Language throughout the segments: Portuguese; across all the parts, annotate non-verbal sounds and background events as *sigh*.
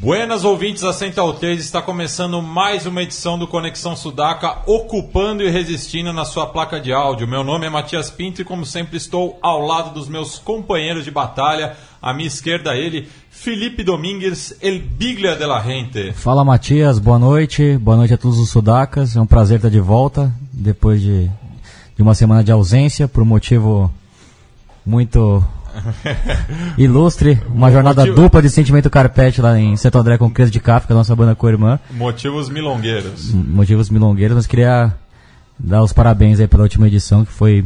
Buenas ouvintes da Central 3, está começando mais uma edição do Conexão Sudaca, ocupando e resistindo na sua placa de áudio. Meu nome é Matias Pinto e, como sempre, estou ao lado dos meus companheiros de batalha. À minha esquerda, ele, Felipe Domingues, El Biglia de la Gente. Fala Matias, boa noite, boa noite a todos os Sudacas. É um prazer estar de volta depois de, de uma semana de ausência, por um motivo muito *laughs* Ilustre, uma jornada Motivo... dupla de sentimento carpete lá em Santo André com Cres de Kafka, nossa banda com a irmã. Motivos milongueiros. Motivos milongueiros, mas queria dar os parabéns aí pela última edição, que foi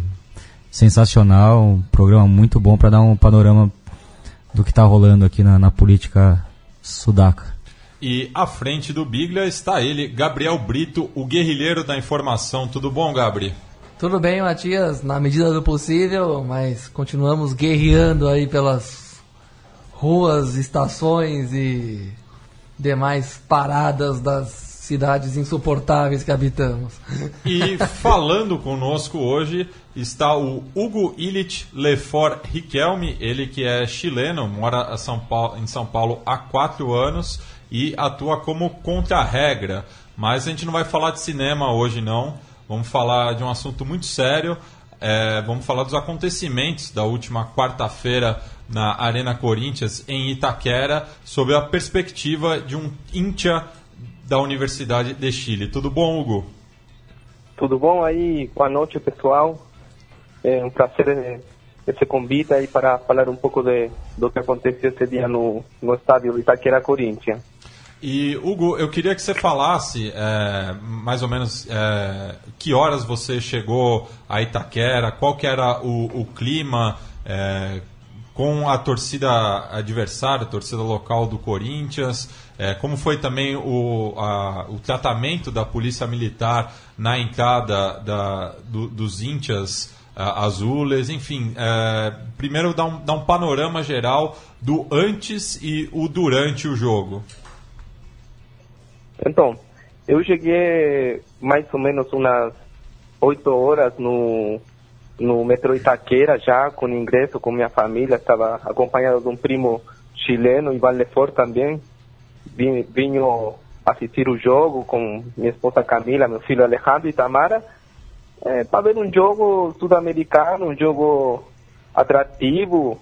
sensacional, um programa muito bom para dar um panorama do que está rolando aqui na, na política sudaca. E à frente do Biglia está ele, Gabriel Brito, o guerrilheiro da informação. Tudo bom, Gabriel? Tudo bem, Matias, na medida do possível, mas continuamos guerreando aí pelas ruas, estações e demais paradas das cidades insuportáveis que habitamos. *laughs* E falando conosco hoje está o Hugo Illich Lefort Riquelme, ele que é chileno, mora em São Paulo há quatro anos e atua como contra-regra. Mas a gente não vai falar de cinema hoje não Vamos falar de um assunto muito sério. É, vamos falar dos acontecimentos da última quarta-feira na Arena Corinthians, em Itaquera, sob a perspectiva de um íntia da Universidade de Chile. Tudo bom, Hugo? Tudo bom aí? Boa noite, pessoal. É um prazer esse convite aí para falar um pouco de, do que aconteceu esse dia no, no estádio Itaquera Corinthians. E, Hugo, eu queria que você falasse é, mais ou menos é, que horas você chegou a Itaquera, qual que era o, o clima é, com a torcida adversária, a torcida local do Corinthians, é, como foi também o, a, o tratamento da polícia militar na entrada da, do, dos índias azules, enfim, é, primeiro dar um, dar um panorama geral do antes e o durante o jogo. Então, eu cheguei mais ou menos umas oito horas no, no metrô Itaquera, já com ingresso com minha família, estava acompanhado de um primo chileno, Ivan Lefort também. Vim, vinho assistir o jogo com minha esposa Camila, meu filho Alejandro e Tamara, é, para ver um jogo sul-americano, um jogo atrativo,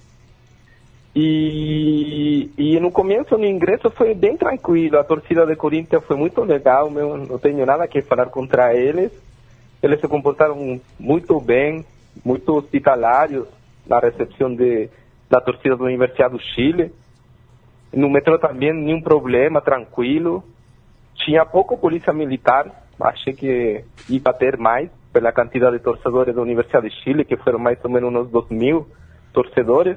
e, e no começo, no ingresso, foi bem tranquilo. A torcida de Corinthians foi muito legal, meu, não tenho nada que falar contra eles. Eles se comportaram muito bem, muito hospitalários na recepção de, da torcida da Universidade do Chile. No metrô também, nenhum problema, tranquilo. Tinha pouco polícia militar, achei que ia ter mais, pela quantidade de torcedores da Universidade de Chile, que foram mais ou menos uns 2 mil torcedores.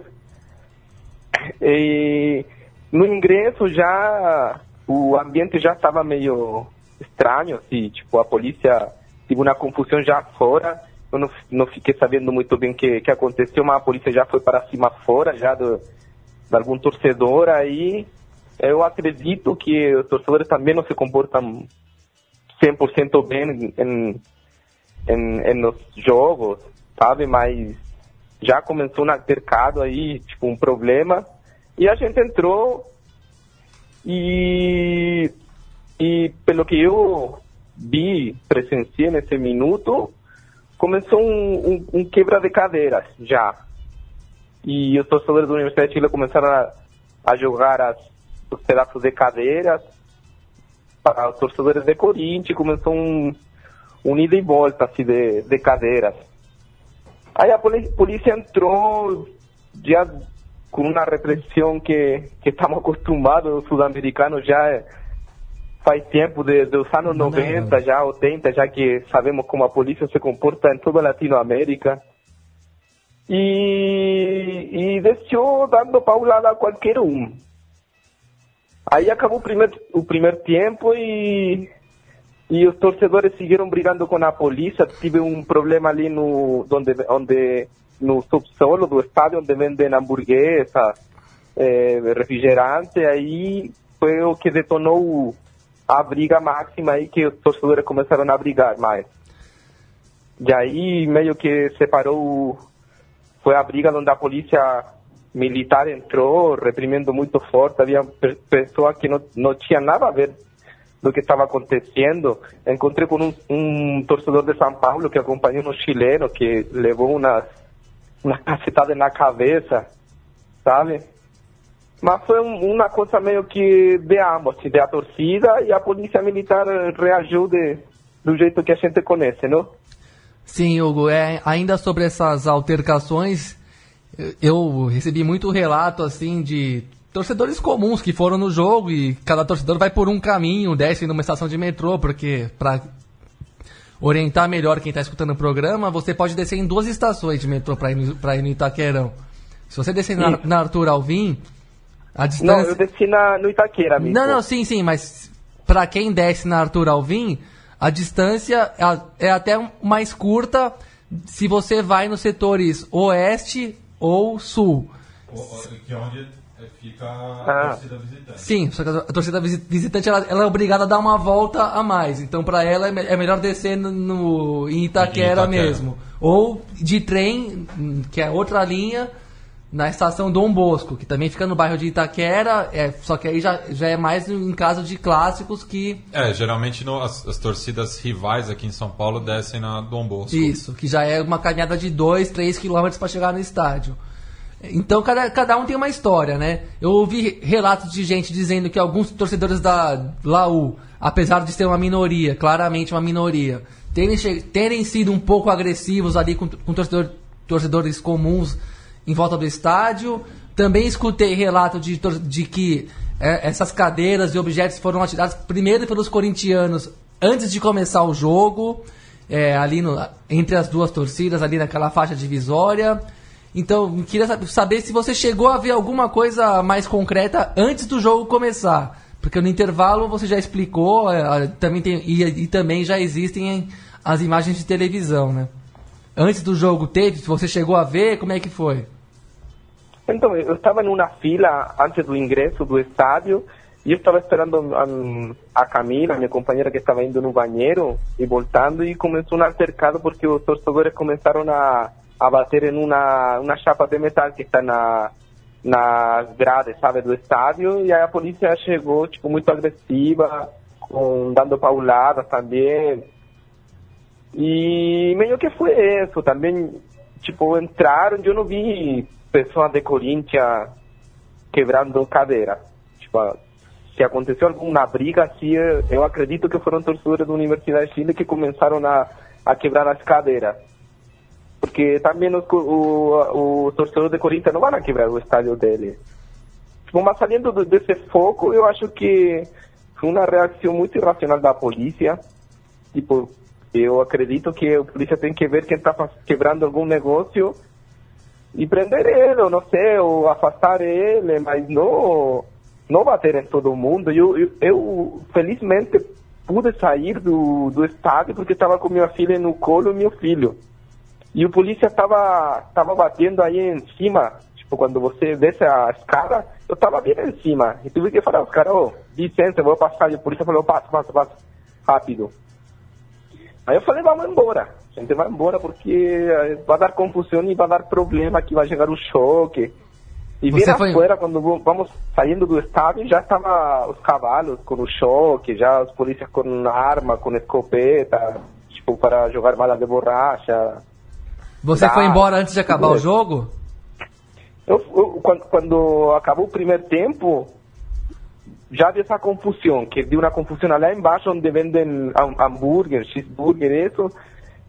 E no ingresso já o ambiente já estava meio estranho, assim, tipo, a polícia teve uma confusão já fora. Eu não, não fiquei sabendo muito bem o que, que aconteceu, mas a polícia já foi para cima fora, já do, de algum torcedor aí. Eu acredito que os torcedores também não se comportam 100% bem em, em, em nos jogos, sabe? Mas já começou um altercado aí, tipo, um problema. E a gente entrou e, e pelo que eu vi, presenciei nesse minuto, começou um, um, um quebra de cadeiras já. E os torcedores da Universidade de Chile começaram a, a jogar as, os pedaços de cadeiras para os torcedores de Corinthians, começou um, um ida e volta assim, de, de cadeiras. Aí a polícia entrou já com uma repressão que, que estamos acostumados, os sul-americanos já faz tempo, de, dos anos 90, já 80, já que sabemos como a polícia se comporta em toda a Latinoamérica. E, e deixou dando paulada a qualquer um. Aí acabou o primeiro, o primeiro tempo e, e os torcedores seguiram brigando com a polícia. Tive um problema ali no, onde, onde, no subsolo do estádio, onde vendem hamburguesas, é, refrigerante. Aí foi o que detonou a briga máxima aí que os torcedores começaram a brigar mais. E aí meio que separou, foi a briga onde a polícia militar entrou, reprimindo muito forte, havia pessoas que não, não tinha nada a ver do que estava acontecendo. Encontrei com um, um, torcedor de São Paulo que acompanhou um chileno que levou umas, uma cacetada na cabeça, sabe? Mas foi um, uma coisa meio que de ambos, assim, de a torcida e a polícia militar reagiu de, do jeito que a gente conhece, não? Sim, Hugo, é, ainda sobre essas altercações, eu recebi muito relato assim de torcedores comuns que foram no jogo e cada torcedor vai por um caminho, desce numa estação de metrô, porque para orientar melhor quem está escutando o programa, você pode descer em duas estações de metrô para ir, ir no Itaquerão. Se você descer na, na Arthur Alvim, a distância... Não, eu desci na, no Itaquera, amigo. Não, não, sim, sim, mas para quem desce na Arthur Alvim, a distância é, é até mais curta se você vai nos setores oeste ou sul. Que é onde fica a ah. torcida visitante. Sim, só que a torcida visitante ela, ela, é obrigada a dar uma volta a mais. Então, para ela, é, é melhor descer no, no em Itaquera, Itaquera mesmo. Ou de trem, que é outra linha, na estação Dom Bosco, que também fica no bairro de Itaquera, é, só que aí já, já é mais em caso de clássicos que. É, geralmente no, as, as, torcidas rivais aqui em São Paulo descem na Dom Bosco. Isso, que já é uma caminhada de 2, 3 quilômetros para chegar no estádio. Então cada, cada um tem uma história, né? Eu ouvi relatos de gente dizendo que alguns torcedores da Laú, apesar de ser uma minoria, claramente uma minoria, terem, terem sido um pouco agressivos ali com, com torcedor, torcedores comuns em volta do estádio. Também escutei relato de, de que é, essas cadeiras e objetos foram atirados primeiro pelos corintianos antes de começar o jogo, é, ali no, entre as duas torcidas, ali naquela faixa divisória. Então, queria saber se você chegou a ver alguma coisa mais concreta antes do jogo começar. Porque no intervalo você já explicou, é, também tem, e, e também já existem as imagens de televisão, né? Antes do jogo teve, você chegou a ver, como é que foi? Então, eu estava numa fila antes do ingresso do estádio e eu estava esperando a, a Camila, minha companheira que estava indo no banheiro e voltando e começou um altercado porque os torcedores começaram a, a bater em uma, uma chapa de metal que está na nas grades, sabe, do estádio e aí a polícia chegou, tipo, muito agressiva, com, dando pauladas também. E meio que foi isso, também, tipo, entraram, eu não vi pessoas de Corinthians quebrando cadeira. Tipo, se aconteceu alguma briga, assim, eu acredito que foram torcedores da Universidade de Chile que começaram a, a quebrar as cadeiras. Porque também os, o, o torcedor de Corinthians não vão quebrar o estádio dele. Mas saindo desse foco, eu acho que foi uma reação muito irracional da polícia. Tipo, eu acredito que a polícia tem que ver quem está quebrando algum negócio e prender ele, ou não sei, ou afastar ele, mas não, não bater em todo mundo. Eu, eu, eu felizmente pude sair do, do estádio porque estava com minha filha no colo e meu filho. E o polícia estava tava batendo aí em cima, tipo, quando você desce a escada, eu estava bem em cima. E tive que falar aos caras, ô, oh, licença, eu vou passar. E o polícia falou, passa, passa, passa, rápido. Aí eu falei, vamos embora. A gente vai embora porque vai dar confusão e vai dar problema que vai chegar o choque. E Você vir foi... afuera, quando vamos saindo do estádio, já estavam os cavalos com o choque, já os polícias com arma, com escopeta, tipo, para jogar bala de borracha. Você foi embora antes de acabar o jogo? Eu, eu, quando, quando acabou o primeiro tempo, já havia essa confusão, que deu uma confusão lá embaixo onde vendem hambúrguer, cheeseburger, isso,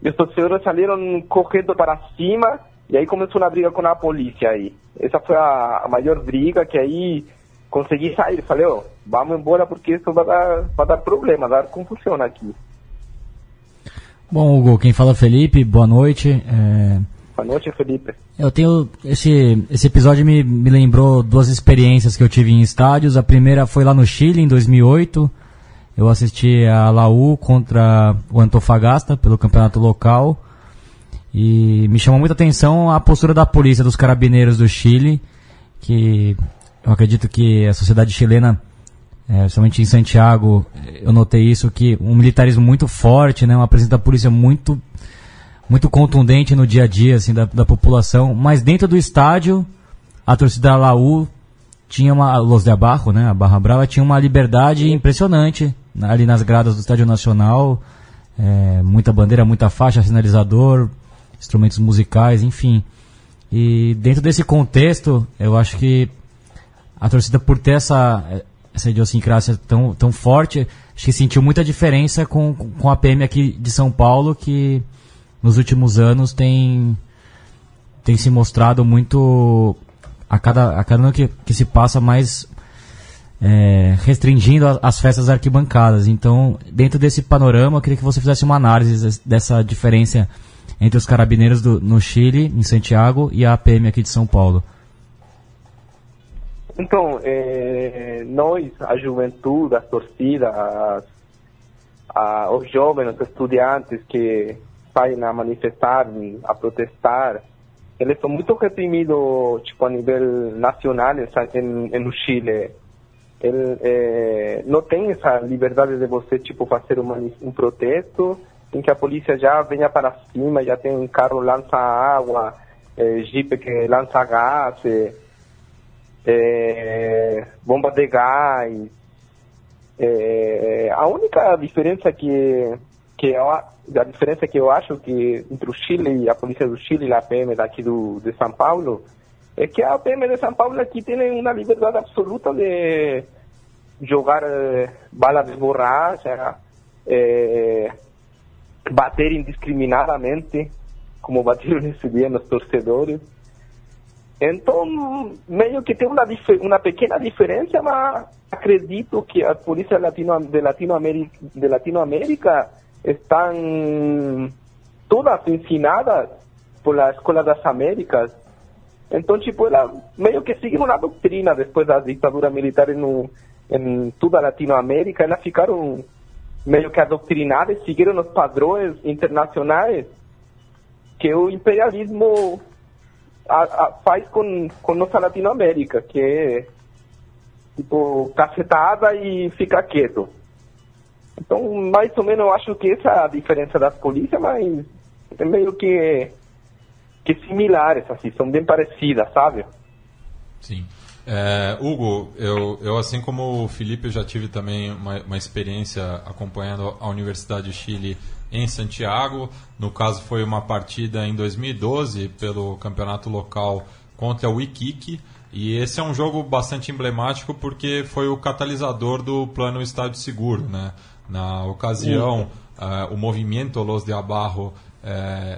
e os torcedores saíram correndo para cima e aí começou uma briga com a polícia aí. Essa foi a, a maior briga que aí consegui sair. Falei, ó, oh, vamos embora porque isso vai dar, vai dar problema, vai dar confusão aqui. Bom, Hugo, quem fala é Felipe, boa noite. É... Boa noite, Felipe. Eu tenho. Esse, esse episódio me, me lembrou duas experiências que eu tive em estádios. A primeira foi lá no Chile, em 2008. Eu assisti a Laú contra o Antofagasta pelo campeonato local. E me chamou muita atenção a postura da polícia, dos carabineiros do Chile, que eu acredito que a sociedade chilena, é, somente em Santiago, eu notei isso, que um militarismo muito forte, né, uma presença da polícia muito muito contundente no dia a dia assim, da, da população, mas dentro do estádio, a torcida da Laú tinha uma, Los de Abarro, né, a Barra Brava, tinha uma liberdade impressionante ali nas gradas do Estádio Nacional, é, muita bandeira, muita faixa, sinalizador, instrumentos musicais, enfim. E dentro desse contexto, eu acho que a torcida, por ter essa, essa idiosincrásia tão, tão forte, acho que sentiu muita diferença com, com a PM aqui de São Paulo, que nos últimos anos tem, tem se mostrado muito a cada, a cada ano que, que se passa mais é, restringindo a, as festas arquibancadas. Então, dentro desse panorama, eu queria que você fizesse uma análise dessa diferença entre os carabineiros do, no Chile, em Santiago, e a APM aqui de São Paulo. Então, é, nós, a juventude, as torcidas, as, a, os jovens, os estudantes que saem a manifestar, a protestar, eles são muito reprimidos tipo, a nível nacional em, em, no Chile. Ele é, não tem essa liberdade de você tipo fazer um protesto em que a polícia já venha para cima, já tem um carro lança água, é, jeep que lança gás, é, é bomba de gás. É, a única diferença que que eu, a diferença que eu acho que entre o Chile e a polícia do Chile e a PM daqui do de São Paulo é que a PM de São Paulo aqui tem uma liberdade absoluta de jogar eh, bala de borracha, eh, bater indiscriminadamente, como bateram *laughs* nesse dia nos torcedores. Então, meio que tem uma, uma pequena diferença, mas acredito que a polícia latino, de, Latinoamérica, de Latinoamérica estão todas ensinadas pela Escola das Américas. Então, tipo, ela meio que seguiu uma doutrina depois da ditadura militar no, em toda Latinoamérica, elas ficaram meio que adoctrinadas, seguiram os padrões internacionais que o imperialismo a, a, faz com, com nossa Latinoamérica, que é tipo cacetada e fica quieto. Então, mais ou menos, eu acho que essa é a diferença das polícias, mas é meio que que similares, assim, são bem parecidas, sabe? Sim. É, Hugo, eu, eu assim como o Felipe, já tive também uma, uma experiência acompanhando a Universidade de Chile em Santiago. No caso, foi uma partida em 2012 pelo campeonato local contra o Iquique. E esse é um jogo bastante emblemático porque foi o catalisador do plano Estádio Seguro. Né? Na ocasião, uh, o movimento Los de Abarro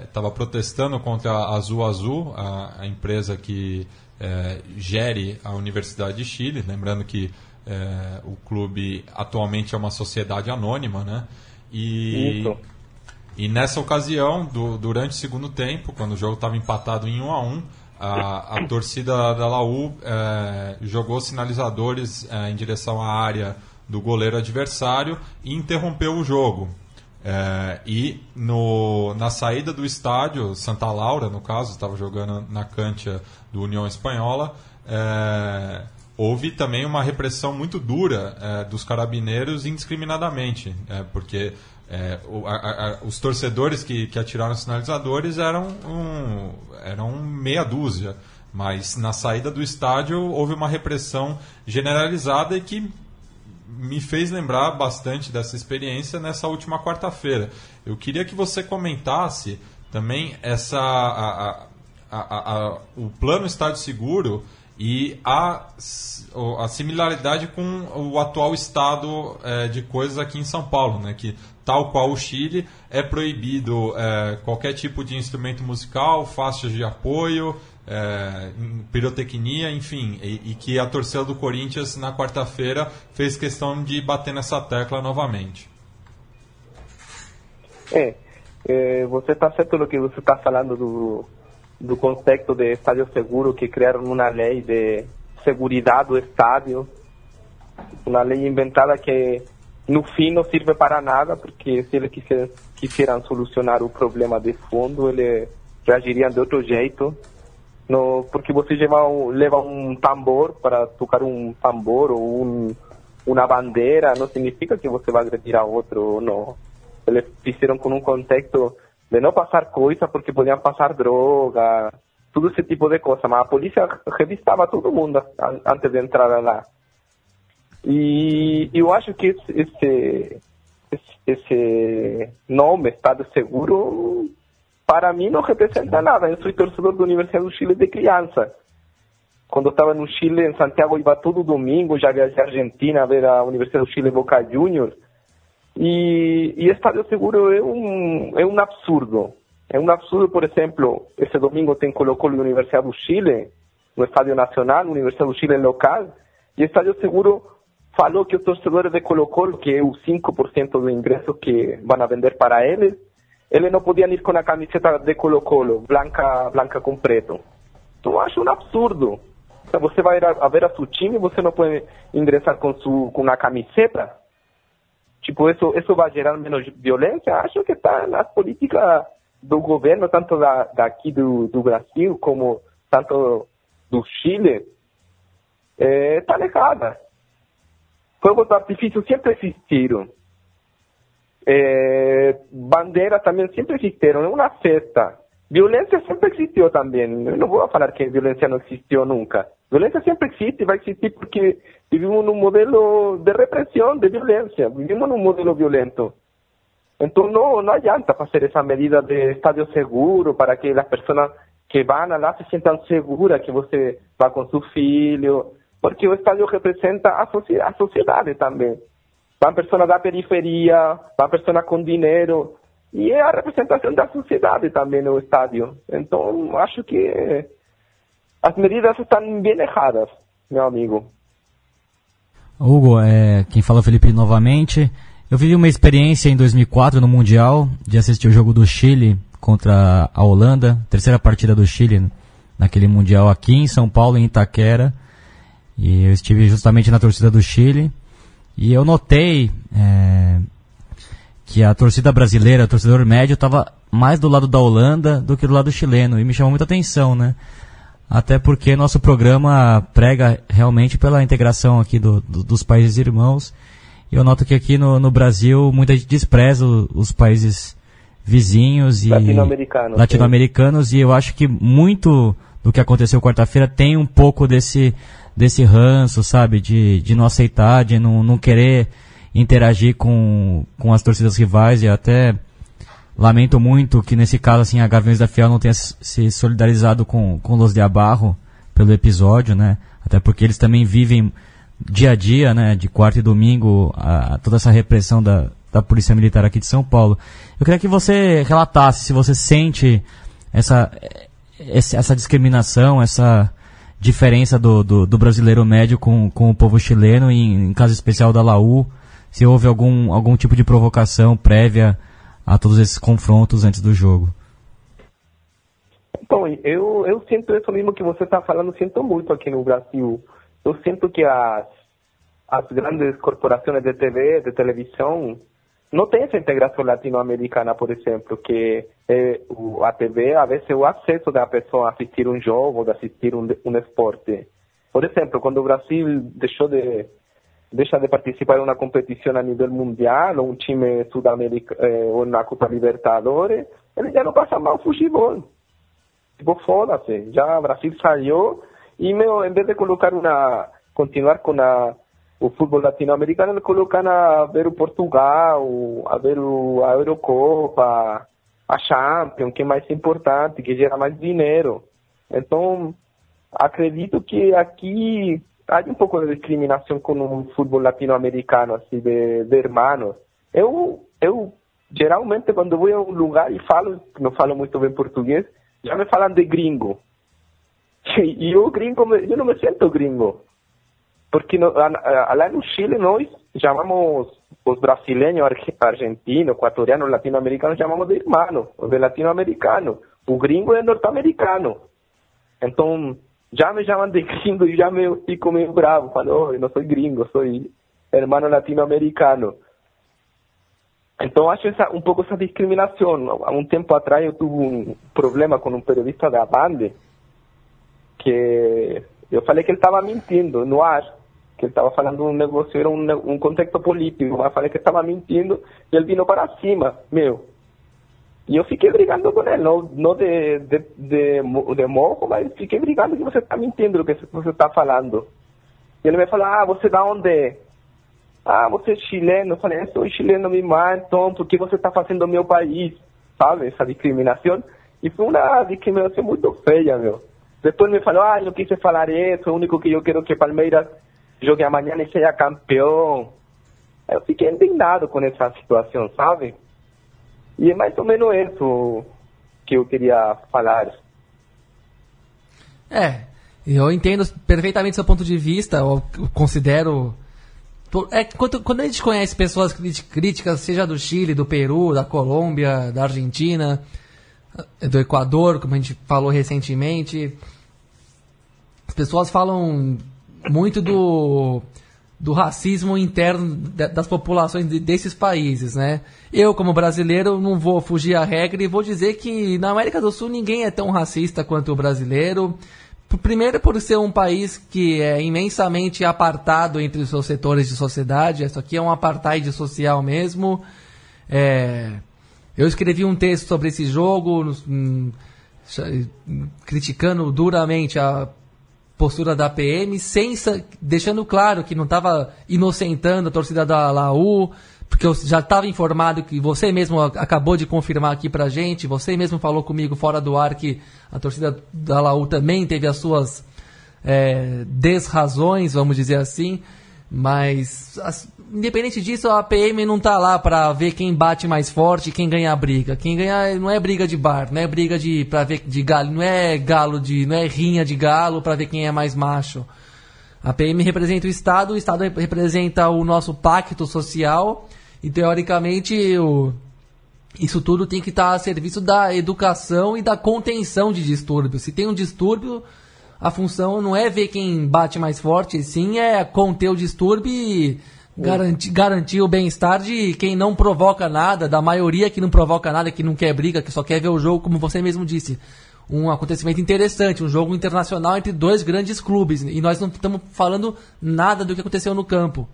estava é, protestando contra a Azul Azul, a, a empresa que é, gere a Universidade de Chile. Lembrando que é, o clube atualmente é uma sociedade anônima, né? E, Isso. e nessa ocasião, do, durante o segundo tempo, quando o jogo estava empatado em 1 a 1 a, a *coughs* torcida da Laú é, jogou sinalizadores é, em direção à área do goleiro adversário e interrompeu o jogo. É, e no, na saída do estádio, Santa Laura, no caso, estava jogando na cancha do União Espanhola, é, houve também uma repressão muito dura é, dos carabineiros indiscriminadamente, é, porque é, o, a, a, os torcedores que, que atiraram os sinalizadores eram, um, eram meia dúzia, mas na saída do estádio houve uma repressão generalizada e que me fez lembrar bastante dessa experiência nessa última quarta-feira. Eu queria que você comentasse também essa a, a, a, o plano Estádio Seguro e a, a similaridade com o atual estado é, de coisas aqui em São Paulo, né? que tal qual o Chile é proibido é, qualquer tipo de instrumento musical, faixas de apoio, é, pirotecnia, enfim, e, e, que a torcida do Corinthians na quarta-feira fez questão de bater nessa tecla novamente. É, é você está certo no que você está falando do, do conceito de estádio seguro que criaram uma lei de segurança do estádio, uma lei inventada que no fim não serve para nada, porque se eles quisessem, quisieran solucionar o problema de fundo, eles reagiriam de outro jeito. No, porque você leva leva um tambor para tocar um tambor ou um, uma bandeira, não significa que você vai agredir a outro, não. Eles fizeram com um contexto de não passar coisa porque podiam passar droga, todo esse tipo de coisa. Mas a polícia revistava todo mundo antes de entrar lá. E eu acho que esse, esse, esse nome, Estado Seguro, para mim não representa nada. Eu sou torcedor da Universidade do Chile de criança. Quando estava no Chile, em Santiago, ia todo domingo, já viajei à Argentina a ver a Universidade do Chile Boca Juniors. E, e Estádio Seguro é um, é um absurdo. É um absurdo, por exemplo, esse domingo tem Colo-Colo e Universidade do Chile, no Estádio Nacional, Universidade do Chile local, e Estádio Seguro falou que os torcedores de Colo-Colo, que é o 5% do ingresso que vão vender para eles, eles não podiam ir com a camiseta de Colo-Colo, branca, branca com preto. Então, eu acho um absurdo. Então, você vai a, a ver a seu time você não pode ingressar com, su, com uma camiseta? Tipo, isso, isso vai gerar menos violência? Acho que está nas políticas do governo, tanto da, daqui do, do Brasil como tanto do Chile, está é, errada. Fogos de artifício sempre existiram. É, bandeiras também sempre existiram. É uma festa. Violência sempre existiu também. Eu não vou falar que violência não existiu nunca. Violência sempre existe e vai existir porque vivimos num modelo de repressão, de violência. Vivimos num modelo violento. Então não, não adianta fazer essa medida de estádio seguro para que as pessoas que vão lá se sintam seguras que você vai com seu filho, porque o estádio representa a, a sociedade Vão pessoas da periferia, vão pessoas com dinheiro, e é a representação da sociedade também no estádio. Então, acho que as medidas estão bem erradas, meu amigo. Hugo, é, quem fala é Felipe novamente. Eu vivi uma experiência em 2004 no Mundial de assistir o jogo do Chile contra a Holanda, terceira partida do Chile naquele Mundial aqui em São Paulo, em Itaquera. E eu estive justamente na torcida do Chile. E eu notei é, que a torcida brasileira, o torcedor médio, estava mais do lado da Holanda do que do lado chileno. E me chamou muita atenção, né? Até porque nosso programa prega realmente pela integração aqui do, do, dos países irmãos. E eu noto que aqui no, no Brasil muita gente despreza o, os países vizinhos e latino-americanos, latino-americanos e eu acho que muito do que aconteceu quarta-feira tem um pouco desse desse ranço, sabe? De, de não aceitar, de não, não querer interagir com, com as torcidas rivais e até lamento muito que nesse caso assim a Gaviões da Fiel não tenha se solidarizado com, com Los de Abarro pelo episódio, né? Até porque eles também vivem dia a dia, né? De quarta e domingo, a, toda essa repressão da, da Polícia Militar aqui de São Paulo. Eu queria que você relatasse se você sente essa, essa discriminação, essa diferença do, do, do, brasileiro médio com, com o povo chileno, em, em caso especial da Laú, se houve algum, algum tipo de provocação prévia a todos esses confrontos antes do jogo. Bom, eu, eu sinto isso mesmo que você está falando, sinto muito aqui no Brasil. Eu sinto que as, as grandes corporações de TV, de televisão, não tem essa integração latino-americana, por exemplo, que é, o, a TV, a vezes, o acesso da pessoa a assistir um jogo, de assistir um, um esporte. Por exemplo, quando o Brasil deixou de deixa de participar em uma competição a nível mundial, ou um time sul-americano, eh, ou na Copa Libertadores, ele já não passa mal futebol. Tipo, foda-se, já o Brasil saiu, e meu, em vez de colocar uma, continuar com a o futebol latino-americano colocando a ver o Portugal, a ver o, a Eurocopa, a Champions, que é mais importante, que gera mais dinheiro. Então, acredito que aqui há um pouco de discriminação com o futebol latino-americano, assim, de, de hermanos. Eu, eu, geralmente, quando vou a um lugar e falo, não falo muito bem português, já me falam de gringo. *laughs* E eu, gringo, eu não me sinto gringo. Porque no, lá no Chile nós chamamos os brasileiros, argentinos, equatorianos, latino-americanos, chamamos de irmãos, de latino-americano. o gringo é norte-americano. Então, já me chamam de gringo e já me fico meio bravo. Falo, oh, eu não sou gringo, sou hermano latino-americano. Então, acho essa, um pouco essa discriminação. Há um tempo atrás eu tive um problema com um periodista da Band, que eu falei que ele estava mentindo no ar, que ele estava falando um negócio, era um, um contexto político, mas falei que estava mentindo e ele vindo para cima, meu. E eu fiquei brigando com ele, não, não de, de, de, de morro, mas fiquei brigando que você está mentindo o que você está falando. E ele me falou, ah, você da onde Ah, você é chileno. Eu falei, eu sou chileno mesmo, então, por que você está fazendo meu país? Sabe, essa discriminação. E foi uma discriminação muito feia, meu. Depois me falou, ah, não quis falar isso, o único que eu quero que Palmeiras jogue amanhã e seja campeão. Eu fiquei indignado com essa situação, sabe? E é mais ou menos isso que eu queria falar. É, eu entendo perfeitamente seu ponto de vista, eu considero. É, quando, quando a gente conhece pessoas críticas, seja do Chile, do Peru, da Colômbia, da Argentina, do Equador, como a gente falou recentemente, as pessoas falam muito do do racismo interno das populações desses países, né? Eu, como brasileiro, não vou fugir à regra e vou dizer que na América do Sul ninguém é tão racista quanto o brasileiro. Primeiro, por ser um país que é imensamente apartado entre os seus setores de sociedade. Isso aqui é um apartheid social mesmo. É... Eu escrevi um texto sobre esse jogo, hum, criticando duramente a postura da PM, sem, deixando claro que não estava inocentando a torcida da Laú, porque eu já estava informado que você mesmo acabou de confirmar aqui pra gente, você mesmo falou comigo fora do ar que a torcida da Laú também teve as suas é, desrazões, vamos dizer assim, mas as, independente disso, a PM não tá lá para ver quem bate mais forte, quem ganha a briga. Quem ganha não é briga de bar, não é briga de para ver de galo, não é galo de, não é rinha de galo para ver quem é mais macho. A PM representa o Estado, o Estado representa o nosso pacto social e teoricamente o, isso tudo tem que estar tá a serviço da educação e da contenção de distúrbios. Se tem um distúrbio, a função não é ver quem bate mais forte, sim é conter o distúrbio e Garantir, garantir o bem-estar de quem não provoca nada, da maioria que não provoca nada, que não quer briga, que só quer ver o jogo, como você mesmo disse. Um acontecimento interessante, um jogo internacional entre dois grandes clubes. E nós não estamos falando nada do que aconteceu no campo.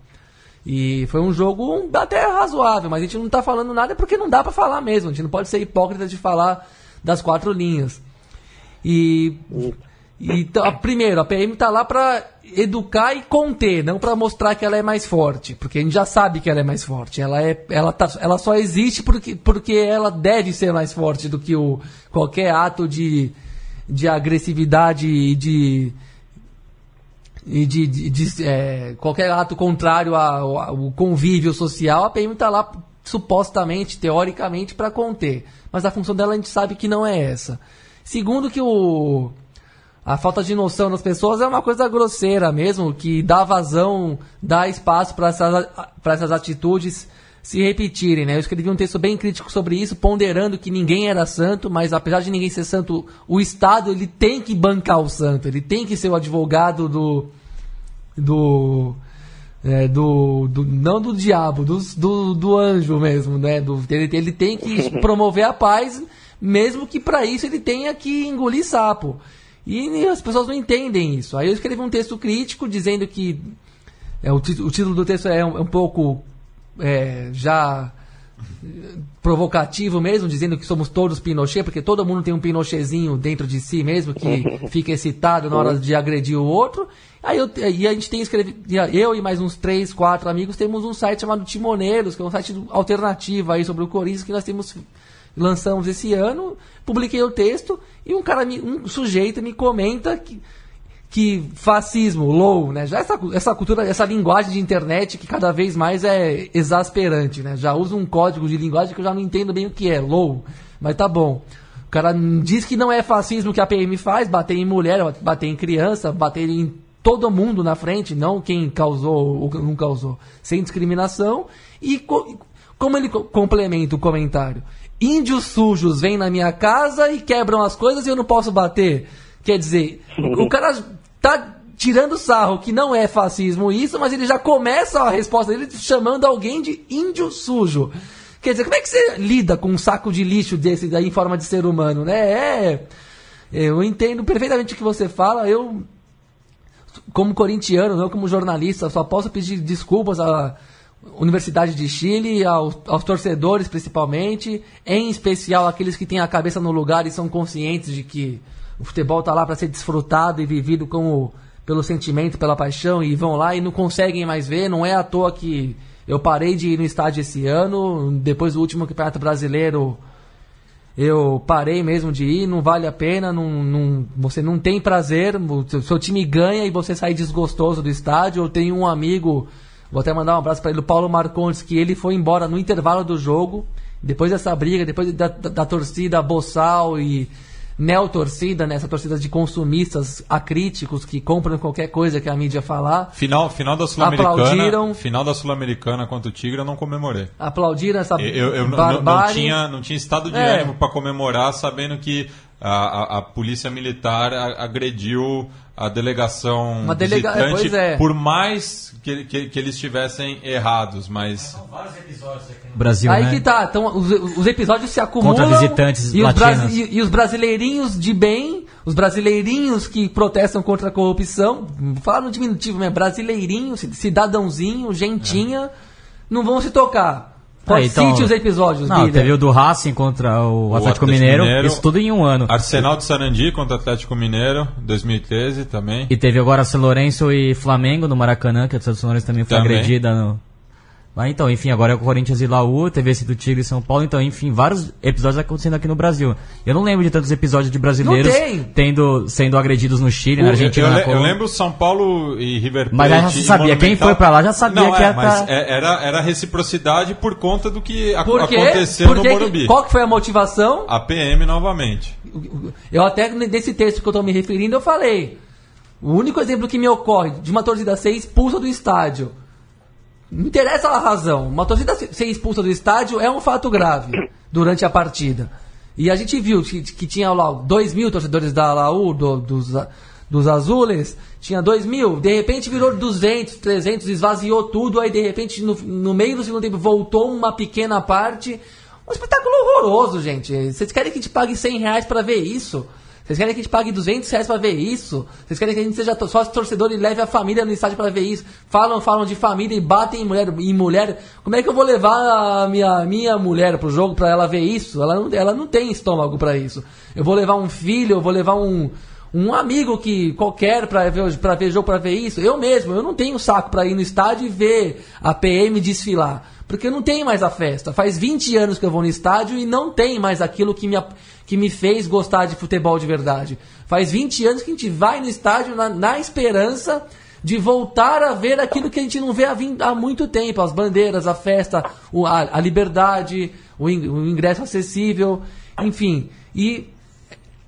E foi um jogo até razoável, mas a gente não está falando nada porque não dá para falar mesmo. A gente não pode ser hipócrita de falar das quatro linhas. E então, primeiro, a PM está lá para educar e conter, não para mostrar que ela é mais forte, porque a gente já sabe que ela é mais forte. Ela é, ela tá, ela só existe porque, porque ela deve ser mais forte do que o qualquer ato de, de agressividade e de e de, de, de é, qualquer ato contrário ao, ao convívio social, a PM está lá supostamente, teoricamente, para conter. Mas a função dela a gente sabe que não é essa. Segundo que o a falta de noção das pessoas é uma coisa grosseira mesmo, que dá vazão, dá espaço para essas, essas atitudes se repetirem, né? Eu escrevi um texto bem crítico sobre isso, ponderando que ninguém era santo, mas apesar de ninguém ser santo, o Estado ele tem que bancar o santo, ele tem que ser o advogado do do é, do, do, não do diabo, do, do, do anjo mesmo, né? Do, ele, ele tem que *laughs* promover a paz, mesmo que para isso ele tenha que engolir sapo. E as pessoas não entendem isso. Aí eu escrevi um texto crítico dizendo que é, o, o título do texto é um, é um pouco é, já provocativo mesmo, dizendo que somos todos Pinochet, porque todo mundo tem um Pinochetzinho dentro de si mesmo, que *laughs* fica excitado na hora de agredir o outro. Aí eu, e a gente tem escrevido, eu e mais uns três, quatro amigos, temos um site chamado Timoneiros, que é um site alternativo aí sobre o Corinthians, que nós temos lançamos esse ano, publiquei o texto e um cara, um sujeito me comenta que, que fascismo, low, né? Já essa, essa cultura, essa linguagem de internet que cada vez mais é exasperante, né? Já usa um código de linguagem que eu já não entendo bem o que é, low, mas tá bom. O cara diz que não é fascismo que a PM faz, bater em mulher, bater em criança, bater em todo mundo na frente, não quem causou ou não causou, sem discriminação. E co como ele complementa o comentário? Índios sujos vêm na minha casa e quebram as coisas e eu não posso bater. Quer dizer, o *laughs* cara tá tirando sarro que não é fascismo isso, mas ele já começa a resposta dele chamando alguém de índio sujo. Quer dizer, como é que você lida com um saco de lixo desse daí em forma de ser humano, né? É, eu entendo perfeitamente o que você fala. Eu, como corintiano, não como jornalista, só posso pedir desculpas à Universidade de Chile, aos, aos torcedores principalmente, em especial aqueles que têm a cabeça no lugar e são conscientes de que o futebol está lá para ser desfrutado e vivido pelo sentimento, pela paixão e vão lá e não conseguem mais ver. Não é à toa que eu parei de ir no estádio esse ano, depois do último campeonato brasileiro. Eu parei mesmo de ir, não vale a pena, não, não, você não tem prazer, seu time ganha e você sai desgostoso do estádio. Eu tenho um amigo, vou até mandar um abraço para ele, o Paulo Marcondes, que ele foi embora no intervalo do jogo, depois dessa briga, depois da, da, da torcida boçal e neo-torcida, né? Essa torcida de consumistas acríticos que compram qualquer coisa que a mídia falar. Final, final da Sul-Americana. Final da Sul-Americana contra o Tigre eu não comemorei. Aplaudiram essa Eu, eu não, não, tinha, não tinha estado de é. ânimo para comemorar, sabendo que a, a, a polícia militar agrediu a delegação Uma delega... visitante, é. por mais que, que, que, eles estivessem errados, mas... São vários episódios aqui no Brasil, Aí né? que tá, então os, os episódios se acumulam... Contra visitantes e os, e, e os brasileirinhos de bem, os brasileirinhos que protestam contra a corrupção, falar no diminutivo mesmo, brasileirinho, cidadãozinho, gentinha, não vão se tocar. Pode Ah, então- cite os episódios, Não, teve o do Racing contra o, Atlético, Mineiro, isso tudo em um ano. Arsenal de Sarandi contra Atlético Mineiro, 2013 também. E teve agora São Lourenço e Flamengo no Maracanã, que a São Lourenço também foi Também. agredida no. Mas então, enfim, agora é o Corinthians e Laú, teve esse do Tigre e São Paulo, então, enfim, vários episódios acontecendo aqui no Brasil. Eu não lembro de tantos episódios de brasileiros tem. tendo, sendo agredidos no Chile, na Eu- Argentina, eu, na le- eu lembro São Paulo e River Plate. Mas já se sabia, quem foi pra lá já sabia Não, que é, ia mas tá- é- era, era reciprocidade por conta do que quê? aconteceu Por no Morumbi. Qual que foi a motivação? A PM novamente. Eu até nesse texto que eu estou me referindo, eu falei. O único exemplo que me ocorre de uma torcida ser expulsa do estádio. Não interessa a razão. Uma torcida se- ser expulsa do estádio é um fato grave durante a partida. E a gente viu que, que tinha lá 2 mil torcedores da Laú, do- dos, dos Azules, tinha 2 mil, de repente virou 200, 300, esvaziou tudo, aí de repente no, no meio do segundo tempo voltou uma pequena parte. Um espetáculo horroroso, gente. Vocês querem que te pague 100 reais pra ver isso? Vocês querem que a gente pague 200 reais pra ver isso? Vocês querem que a gente seja sócio torcedor e leve a família no estádio pra ver isso? Falam, falam de família e batem em mulher. Em mulher. Como é que eu vou levar a minha, minha mulher pro jogo pra ela ver isso? Ela não, ela não tem estômago pra isso. Eu vou levar um filho, eu vou levar um, um amigo que qualquer pra ver, pra ver jogo pra ver isso. Eu mesmo, eu não tenho saco pra ir no estádio e ver a PM desfilar. Porque não tenho mais a festa. Faz 20 anos que eu vou no estádio e não tem mais aquilo que me, que me fez gostar de futebol de verdade. Faz 20 anos que a gente vai no estádio na, na esperança de voltar a ver aquilo que a gente não vê há, há muito tempo. As bandeiras, a festa, o- a, a liberdade, o, in- o ingresso acessível, enfim. E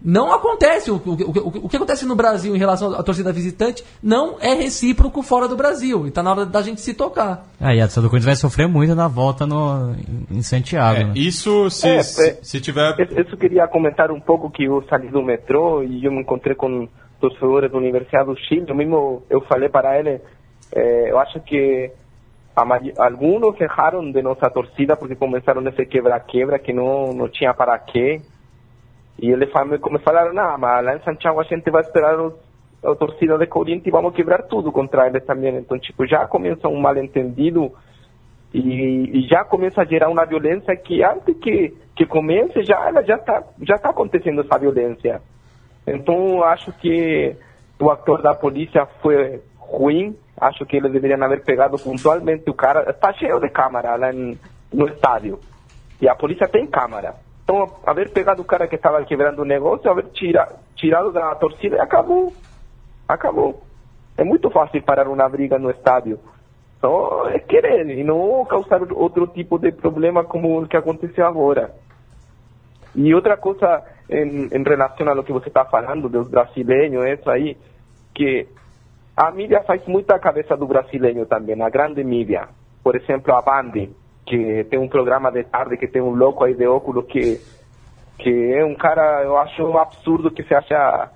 não acontece. O, o, o, o que acontece no Brasil em relação à torcida visitante não é recíproco fora do Brasil. E tá na hora da gente se tocar. Ah, e a torcida do Corinthians vai sofrer muito na volta no, em Santiago. É, né? isso se, É, se, é. se tiver. Eu, eu só queria comentar um pouco que eu saí do metrô e eu me encontrei com torcedores da Universidade do Chile. Eu mesmo eu falei para ele, eh, eu acho que alguns erraram de nossa torcida porque começaram nesse quebra-quebra que não, não tinha para quê. Ele fa- me não, mas lá em Santiago a gente vai esperar os, a torcida de Corinthians e vamos quebrar tudo contra eles também. Então, tipo, já começa um mal-entendido e, já começa a gerar uma violência que antes que, que comece já ela já está já tá acontecendo essa violência. Então acho que o ator da polícia foi ruim. Acho que eles deveriam haver pegado pontualmente o cara. Está cheio de câmera lá no estádio e a polícia tem câmera. Então haver pegado o cara que estava quebrando o negócio, haver tira, tirado da torcida acabou. Acabou. É muito fácil parar uma briga no estádio. Só é querer e não causar outro tipo de problema como o que aconteceu agora. E outra coisa em, em relação a lo que você está falando dos brasileiros, isso aí, que a mídia faz muita cabeça do brasileiro também, a grande mídia. Por exemplo, a Band. Que tem um programa de tarde que tem um louco aí de óculos que, que é um cara, eu acho um absurdo que se acha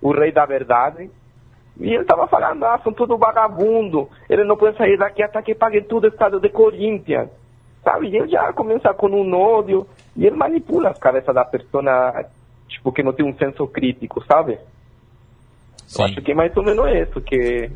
o rei da verdade. E ele tava falando, ah, são tudo vagabundo, ele não pode sair daqui até que pague tudo o estado de Corinthians. Sabe? E ele já começa com um ódio, e ele manipula as cabeças da pessoa, tipo, que não tem um senso crítico, sabe? Sim. Eu acho que é mais ou menos isso que,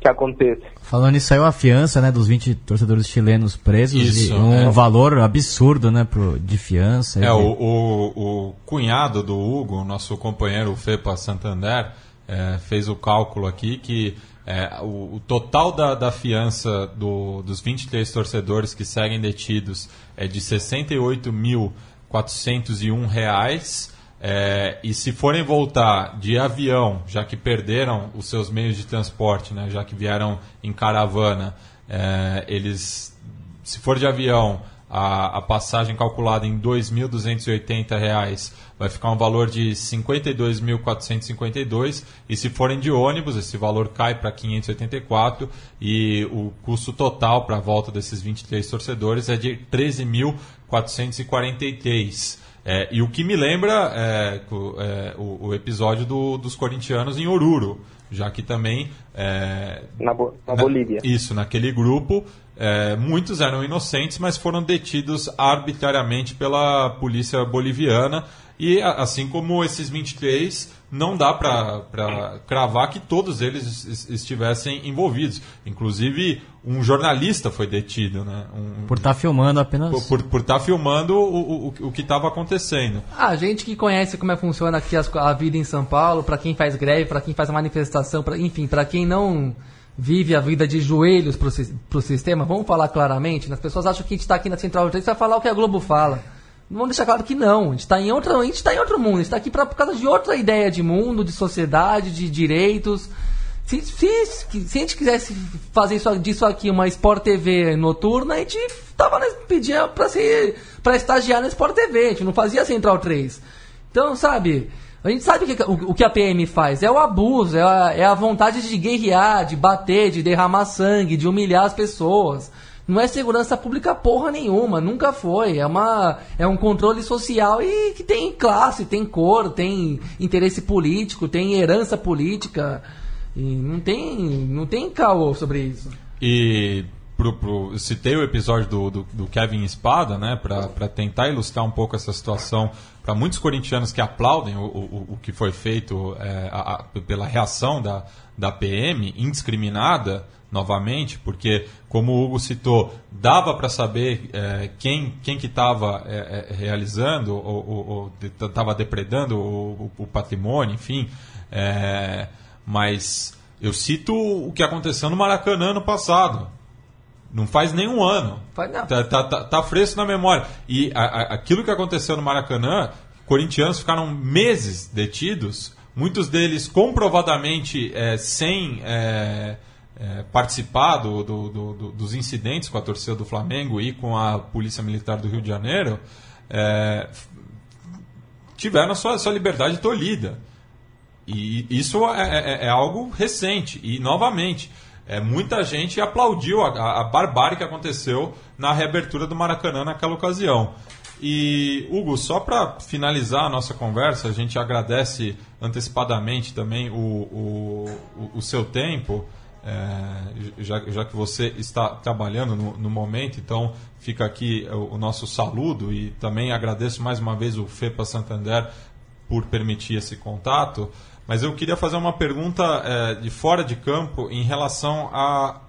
que acontece. Falando nisso, saiu a fiança, né, dos 20 torcedores chilenos presos. Isso, e um é. valor absurdo, né, pro, de fiança. É, E- o, o, o cunhado do Hugo, nosso companheiro Fepa Santander, é, fez o cálculo aqui que é, o, o total da, da fiança do, dos 23 torcedores que seguem detidos é de 68.401 reais. É, e se forem voltar de avião, já que perderam os seus meios de transporte, né, já que vieram em caravana, é, eles, se for de avião, a, a passagem calculada em 2.280 reais vai ficar um valor de R$ 52.452 e se forem de ônibus esse valor cai para 584 e o custo total para a volta desses 23 torcedores é de 13.443 é, e o que me lembra é, é, o, o episódio do- dos corintianos em Oruro, já que também é, Na, Bo- na na- Bolívia. Isso, naquele grupo, é, muitos eram inocentes, mas foram detidos arbitrariamente pela polícia boliviana. E a- assim como esses 23, não dá para cravar que todos eles es- estivessem envolvidos. Inclusive, um jornalista foi detido, né? Um- Por estar filmando apenas. por estar por tá filmando o, o, o que estava acontecendo. Ah, gente que conhece como é que funciona aqui as- a vida em São Paulo, pra quem faz greve, pra quem faz manifestação, pra, enfim, pra quem não vive a vida de joelhos sis- pro sistema, vamos falar claramente, né? as pessoas acham que a gente tá aqui na Central 3 vai falar o que a Globo fala. Vamos deixar claro que não, a gente tá em a gente tá em outro mundo, a gente tá aqui pra, por causa de outra ideia de mundo, de sociedade, de direitos. Se, se, se a gente quisesse fazer isso, disso aqui uma Sport TV noturna, a gente tava, pedia pra estagiar na Sport TV, a gente não fazia Central 3. Então, sabe, a gente sabe o que, o, o que a PM faz. É o abuso, é a, é a vontade de guerrear, de bater, de derramar sangue, de humilhar as pessoas. Não é segurança pública porra nenhuma, nunca foi. É, uma, é um controle social e que tem classe, tem cor, tem interesse político, tem herança política. E não tem, não tem caô sobre isso. E pro, pro, citei o episódio do, do, do Kevin Espada, né, para tentar ilustrar um pouco essa situação para muitos corintianos que aplaudem o, o, o que foi feito é, a- a- pela reação da, da PM indiscriminada novamente, porque como o Hugo citou, dava para saber é, quem, quem que estava realizando ou estava depredando o, o- o patrimônio, enfim. É, mas eu cito o que aconteceu no Maracanã no passado. Não faz nenhum ano. Faz não. Tá, tá, tá- tá fresco na memória. E a- a- aquilo que aconteceu no Maracanã, corintianos ficaram meses detidos, muitos deles comprovadamente é, sem é, é, participar do- do- do- do- dos incidentes com a torcida do Flamengo e com a Polícia Militar do Rio de Janeiro, é, tiveram a sua, sua liberdade tolhida. E isso é, é- é algo recente. E, novamente, é, muita gente aplaudiu a, a- barbárie que aconteceu na reabertura do Maracanã naquela ocasião. E, Hugo, só para finalizar a nossa conversa, a gente agradece antecipadamente também o, o, o- o seu tempo, é, já, já que você está trabalhando no, no momento, então fica aqui o, o nosso saludo e também agradeço mais uma vez o FEPA Santander por permitir esse contato, mas eu queria fazer uma pergunta eh, de fora de campo em relação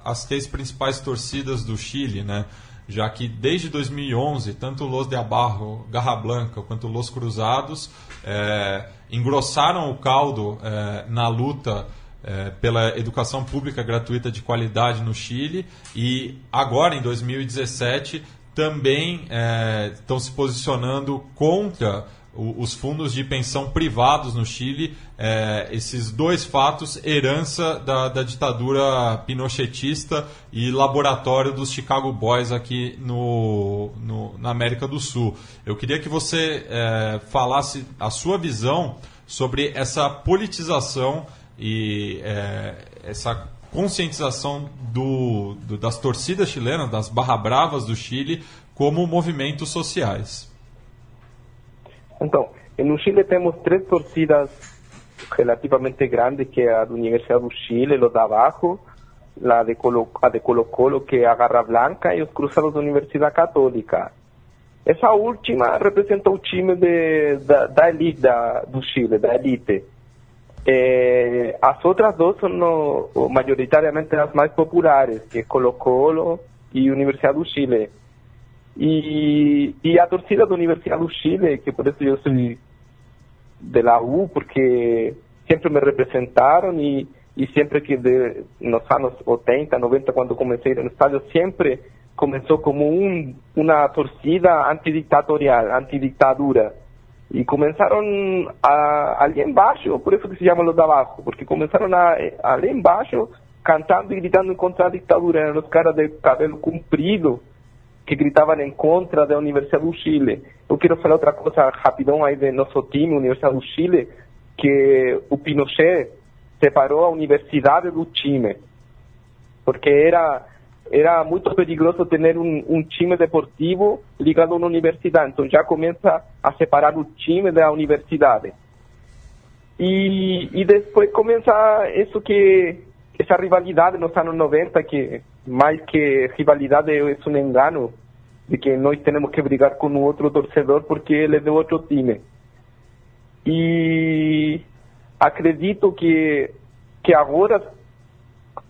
às três principais torcidas do Chile, né? já que desde 2011, tanto Los de Abarro, Garra Blanca, quanto Los Cruzados eh, engrossaram o caldo eh, na luta eh, pela educação pública gratuita de qualidade no Chile e agora, em 2017, também eh, estão se posicionando contra os fundos de pensão privados no Chile, eh, esses dois fatos, herança da, da ditadura pinochetista e laboratório dos Chicago Boys aqui no, no- na América do Sul. Eu queria que você eh, falasse a sua visão sobre essa politização e eh, essa conscientização do, do, das torcidas chilenas, das barra bravas do Chile, como movimentos sociais. Então, no Chile temos três torcidas relativamente grandes, que é a da Universidade do Chile, los de abajo, la de Colo, a de Colo Colo, que é a Garra Blanca, e os Cruzados da Universidade Católica. Essa última representa o time de, da, da elite da, do Chile, da elite. Eh, as outras duas são no, majoritariamente as mais populares, que é Colo Colo e Universidade do Chile. E, e a torcida da Universidade do Chile, que por isso eu sou de la U, porque sempre me representaram e, e sempre que de, nos anos 80, 90, quando comecei no estádio, sempre começou como um, uma torcida antiditatorial, antiditadura. E começaram a, ali embaixo, por isso que se chama Los de Abajo, porque começaram a, ali embaixo cantando e gritando contra a ditadura. Eram os caras de cabelo comprido que gritavam em contra da Universidade do Chile. Eu quero falar outra coisa rapidão aí de nosso time, Universidade do Chile, que o Pinochet separou a universidade do time, porque era era muito perigoso ter um, um, time deportivo ligado a uma universidade. Então já começa a separar o time da universidade. E, e depois começa isso que essa rivalidade nos anos 90, que mais que rivalidade é um engano, de que nós temos que brigar com o outro torcedor porque ele é de outro time. E acredito que, que agora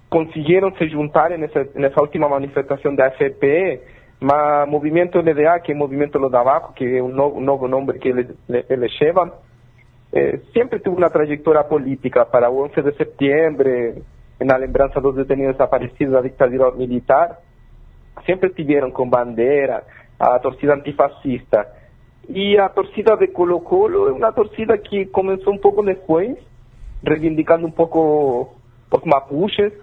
conseguiram se juntar nessa, nessa última manifestação da FP, mas Movimento LDA, que é o Movimento Lo Abajo, que é um novo, novo que eles, eles chamam, eh, sempre teve uma trajetória política para o 11 de setembro, na lembrança dos detenidos desaparecidos da ditadura militar, sempre tiveram com bandeira a torcida antifascista. E a torcida de Colo-Colo é uma torcida que começou um pouco depois, reivindicando um pouco os mapuches,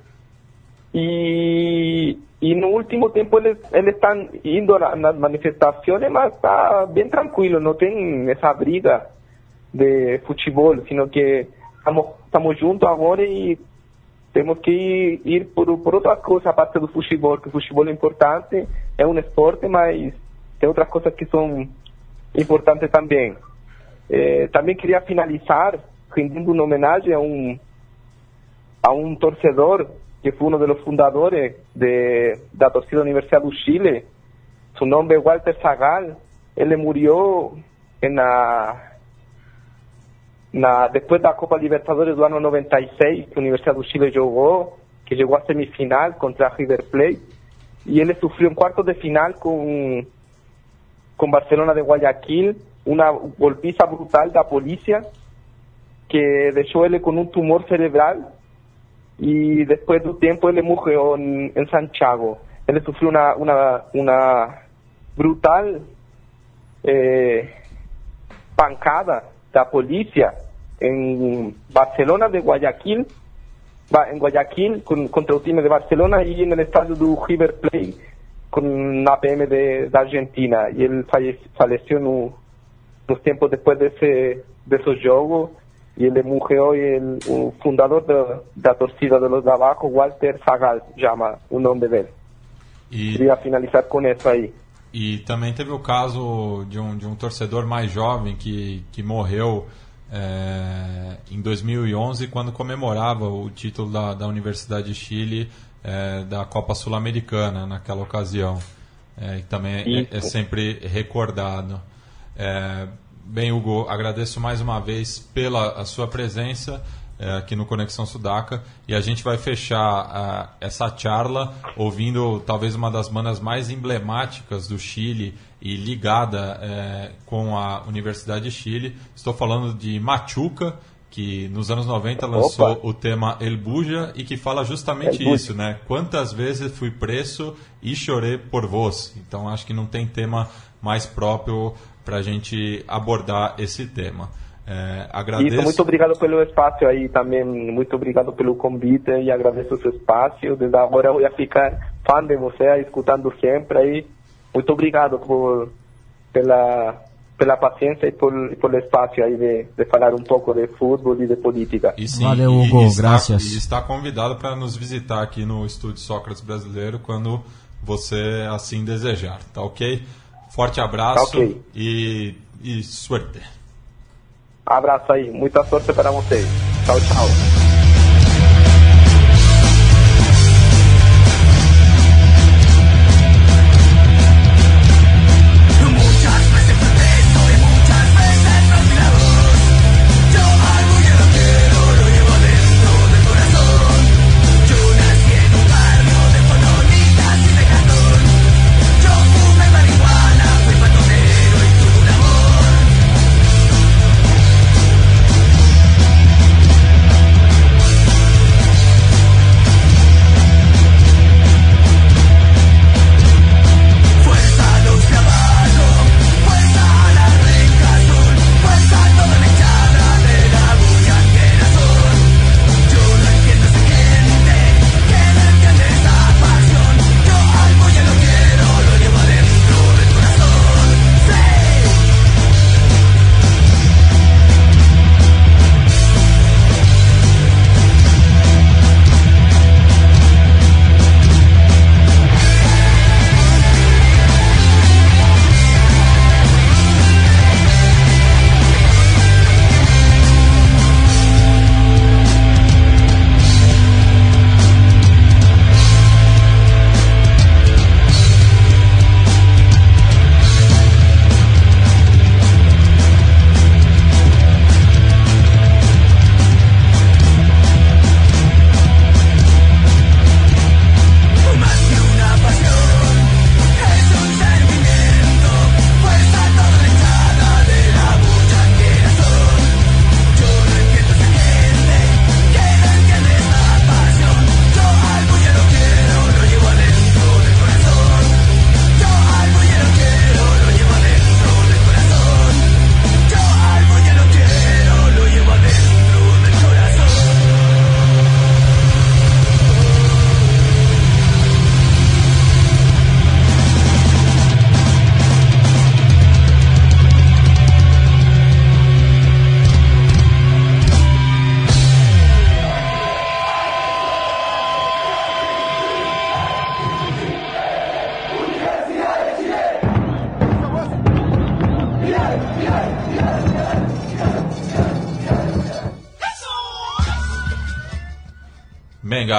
e, e no último tempo eles, eles estão indo nas manifestações, mas está bem tranquilo, não tem essa briga de futebol, sino que estamos, juntos agora e temos que ir, por, por outras coisas a parte do futebol, que o futebol é importante, é um esporte, mas tem outras coisas que são importantes também. Eh, também queria finalizar rendendo uma homenagem a um, a um torcedor que uno de los fundadores de, la torcida Universidad de Chile. Su nombre es Walter Zagal. Murió en la, na, después de la Copa Libertadores del año 96, que la Universidad de Chile jugó, que llegó a semifinal contra River Plate. Y él sufrió un cuarto de final con, con Barcelona de Guayaquil, una golpiza brutal de la policía que dejó él con un tumor cerebral y después de un tiempo él murió en, en Santiago. Él sufrió una, una, una brutal eh, pancada de la policía en Barcelona de Guayaquil, en Guayaquil con, contra el time de Barcelona y en el estadio de River Plate con la PM de, de Argentina. Y él falleció en los tiempos después de, ese, de esos juegos y ele morreu e ele, o fundador da, da torcida de Los de Abajo, Walter Sagal, chama o nome dele. E, Queria finalizar com isso aí. E também teve o caso de um, de um torcedor mais jovem que, que morreu é, em 2011 quando comemorava o título da, da Universidade de Chile é, da Copa Sul-Americana naquela ocasião. É, também é, é, sempre recordado. É, Bem, Hugo, agradeço mais uma vez pela a sua presença é, aqui no Conexão Sudaca e a gente vai fechar essa charla ouvindo talvez uma das bandas mais emblemáticas do Chile e ligada é, com a Universidade de Chile. Estou falando de Machuca, que nos anos 90 lançou Opa. o tema El Buja e que fala justamente El isso, né? Quantas vezes fui preso e chorei por vós. Então acho que não tem tema mais próprio para a gente abordar esse tema. É, agradeço. Isso, muito obrigado pelo espaço aí também, muito obrigado pelo convite e agradeço o seu espaço. Desde agora eu ia ficar fã de você, escutando sempre aí. Muito obrigado por, pela, pela paciência e por, e por espaço aí de, de falar um pouco de futebol e de política. E sim, Valeu, Hugo, e está, graças. E está convidado para nos visitar aqui no Estúdio Sócrates Brasileiro quando você assim desejar, tá ok? Forte abraço Tá ok. e, e suerte. Abraço aí, muita sorte para vocês. Tchau, tchau.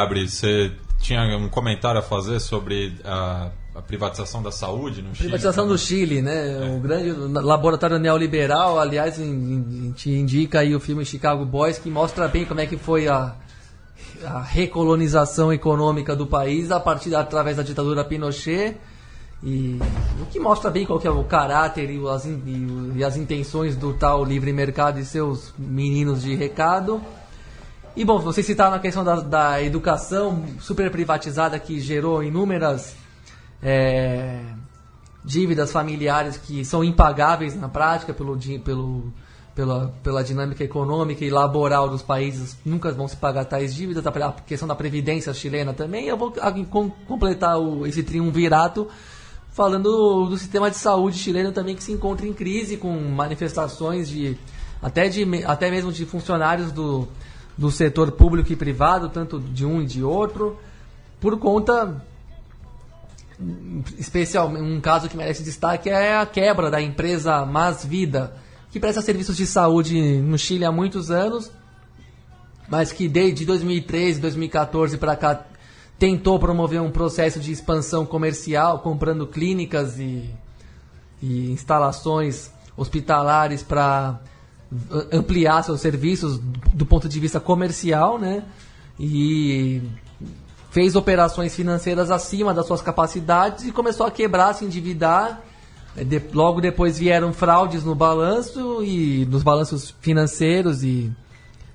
Gabri, você tinha um comentário a fazer sobre a, a privatização da saúde no Chile? Privatização do Chile, né? O grande laboratório neoliberal, aliás, em- em- te indica aí o filme Chicago Boys, que mostra bem como é que foi a, a recolonização econômica do país a partir através da ditadura Pinochet. E o que mostra bem qual que é o caráter e as, in- e e as intenções do tal livre mercado e seus meninos de recado. E bom, você citar na questão da, da educação super privatizada que gerou inúmeras é, dívidas familiares que são impagáveis na prática pelo, pelo, pela, pela dinâmica econômica e laboral dos países, nunca vão se pagar tais dívidas, a a questão da previdência chilena também. Eu vou completar o, esse triunvirato falando do, sistema de saúde chileno também que se encontra em crise com manifestações de até, de, até mesmo de funcionários do, do setor público e privado, tanto de um e de outro, por conta especial, um caso que merece destaque é a quebra da empresa Mais Vida, que presta serviços de saúde no Chile há muitos anos, mas que desde 2013, 2014 para cá tentou promover um processo de expansão comercial, comprando clínicas e, e instalações hospitalares para ampliar seus serviços do ponto de vista comercial, né? E fez operações financeiras acima das suas capacidades e começou a quebrar, se endividar. Eh, de- logo depois vieram fraudes no balanço e nos balanços financeiros e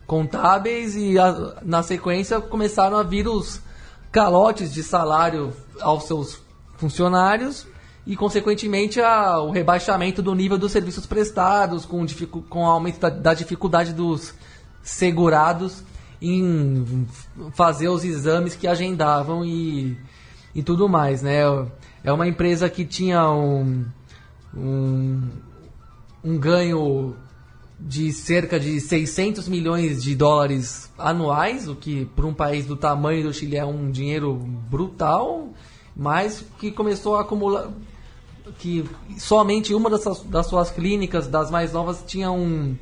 contábeis e a- na sequência começaram a vir os calotes de salário aos seus funcionários e consequentemente a- o rebaixamento do nível dos serviços prestados com, com o aumento da, da dificuldade dos segurados em fazer os exames que agendavam e, e tudo mais, né? É uma empresa que tinha um, um, um ganho de cerca de 600 milhões de dólares anuais, o que para um país do tamanho do Chile é um dinheiro brutal, mas que começou a acumular que somente uma das, suas- das suas clínicas, das mais novas, tinha um,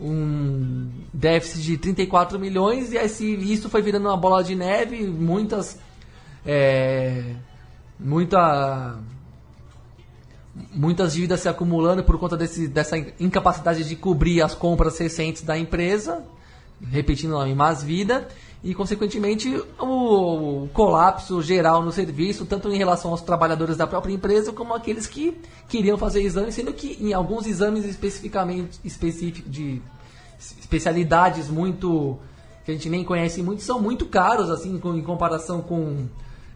um déficit de 34 milhões e esse, isso foi virando uma bola de neve, muitas é, muita muitas dívidas se acumulando por conta desse, dessa incapacidade de cobrir as compras recentes da empresa, repetindo em más vida, e consequentemente o, colapso geral no serviço, tanto em relação aos trabalhadores da própria empresa, como aqueles que queriam fazer exames, sendo que em alguns exames especificamente específicos de especialidades muito que a gente nem conhece muito são muito caros assim em comparação com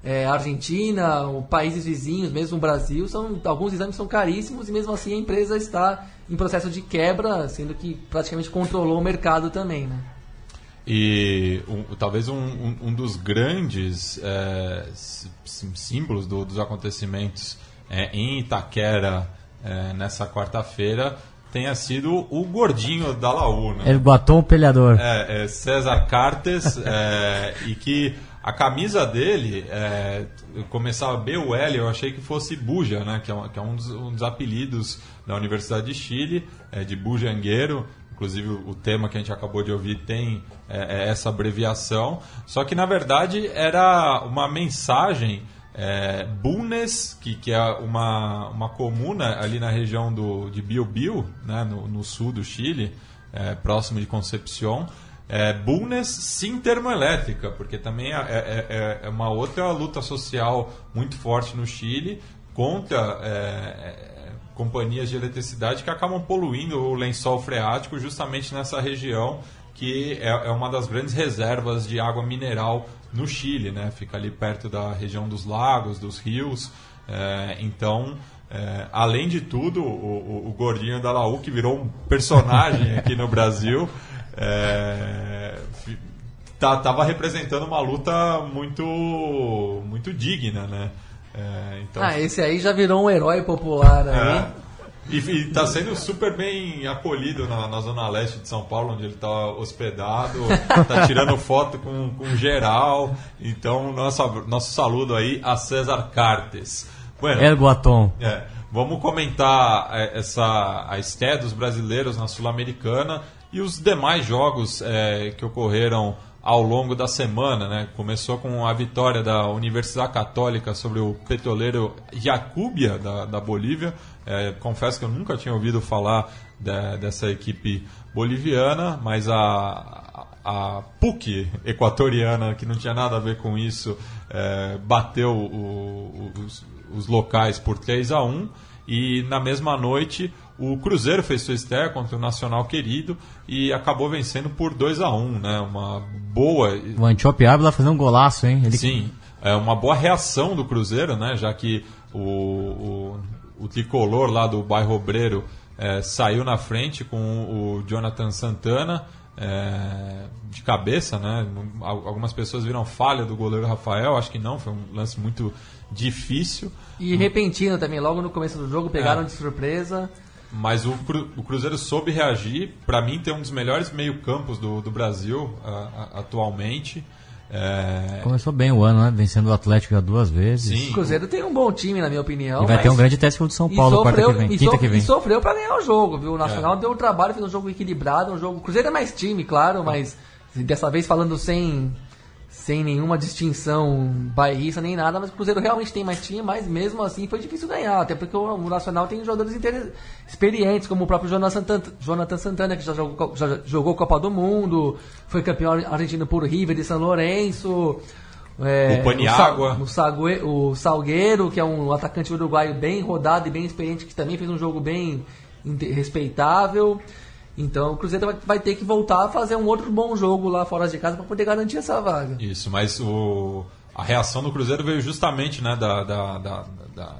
é, Argentina, países vizinhos, mesmo o Brasil, são alguns exames são caríssimos e mesmo assim a empresa está em processo de quebra, sendo que praticamente controlou o mercado também, né? E um- talvez um, um- um dos grandes é, sí- sí- símbolos do- dos acontecimentos é, em Itaquera é, nessa quarta-feira tenha sido o gordinho da Laú, né? El Guatom Pelhador. É, é César Cartes, *laughs* é, e que a camisa dele, é, começava B o L, eu achei que fosse Buja, né, que é, um, que um, dos, dos apelidos da Universidade de Chile, de bujangueiro. Inclusive o tema que a gente acabou de ouvir tem é, é essa abreviação. Só que na verdade era uma mensagem é, Bunes, que, que é uma, uma comuna ali na região do, de Biobío, né, no, no sul do Chile, é, próximo de Concepción. É, Bulnes sim termoelétrica, porque também é, é- é- é uma outra luta social muito forte no Chile contra companhias de eletricidade que acabam poluindo o lençol freático justamente nessa região que é, é uma das grandes reservas de água mineral no Chile, né? Fica ali perto da região dos lagos, dos rios. É, então, é, além de tudo, o, o- gordinho da Laú, que virou um personagem *laughs* aqui no Brasil, é, tá, tava representando uma luta muito, muito digna, né? É, então, Ah, esse aí já virou um herói popular aí. é. E, e tá sendo super bem acolhido na, na zona leste de São Paulo, onde ele tá hospedado, *laughs* tá tirando foto com, com geral. Então, nossa, nosso saludo aí a César Cartes. Bueno, El Guatom. é, vamos comentar é, essa a estreia dos brasileiros na Sul-Americana e os demais jogos é, que ocorreram ao longo da semana. Né? Começou com a vitória da Universidade Católica sobre o petroleiro Jacubia, da, da Bolívia. É, confesso que eu nunca tinha ouvido falar da- dessa equipe boliviana, mas a, a PUC equatoriana, que não tinha nada a ver com isso, é, bateu o- os, os locais por 3 a 1 e na mesma noite o Cruzeiro fez sua estreia contra o Nacional Querido e acabou vencendo por 2 a 1 né? Uma boa O Antiope Ávila fazendo um golaço, hein? Ele Sim, é uma boa reação do Cruzeiro, né? Já que o, o, o tricolor lá do bairro Obreiro é, saiu na frente com o Jonathan Santana é, de cabeça, né? Al- Algumas pessoas viram falha do goleiro Rafael, acho que não, foi um lance muito difícil. E repentino também, logo no começo do jogo, pegaram É. de surpresa. Mas o, Cru- o Cruzeiro soube reagir. Para mim, tem um dos melhores meio-campos do, do Brasil a- a- atualmente. É, começou bem o ano, né? Vencendo o Atlético já duas vezes. sim, O Cruzeiro tem um bom time, na minha opinião. E vai mas- ter um grande teste contra o São Paulo quarta sofreu, que vem, e quinta so- que vem. E sofreu pra ganhar o jogo, viu? O Nacional deu o trabalho, fez um jogo equilibrado, um jogo. O Cruzeiro é mais time, claro, mas dessa vez falando sem, sem nenhuma distinção bairrista nem nada, mas o Cruzeiro realmente tem mais time, mas mesmo assim foi difícil ganhar, até porque o, o Nacional tem jogadores experientes, como o próprio Jonathan Santana, que já jogou, já jogou Copa do Mundo, foi campeão argentino por River de São Lourenço. É, O Paniagua. Sa- o, o Salgueiro, que é um atacante uruguaio bem rodado e bem experiente, que também fez um jogo bem respeitável. Então o Cruzeiro vai, vai ter que voltar a fazer um outro bom jogo lá fora de casa para poder garantir essa vaga. Isso, mas o, a reação do Cruzeiro veio justamente né, da, da- da- da-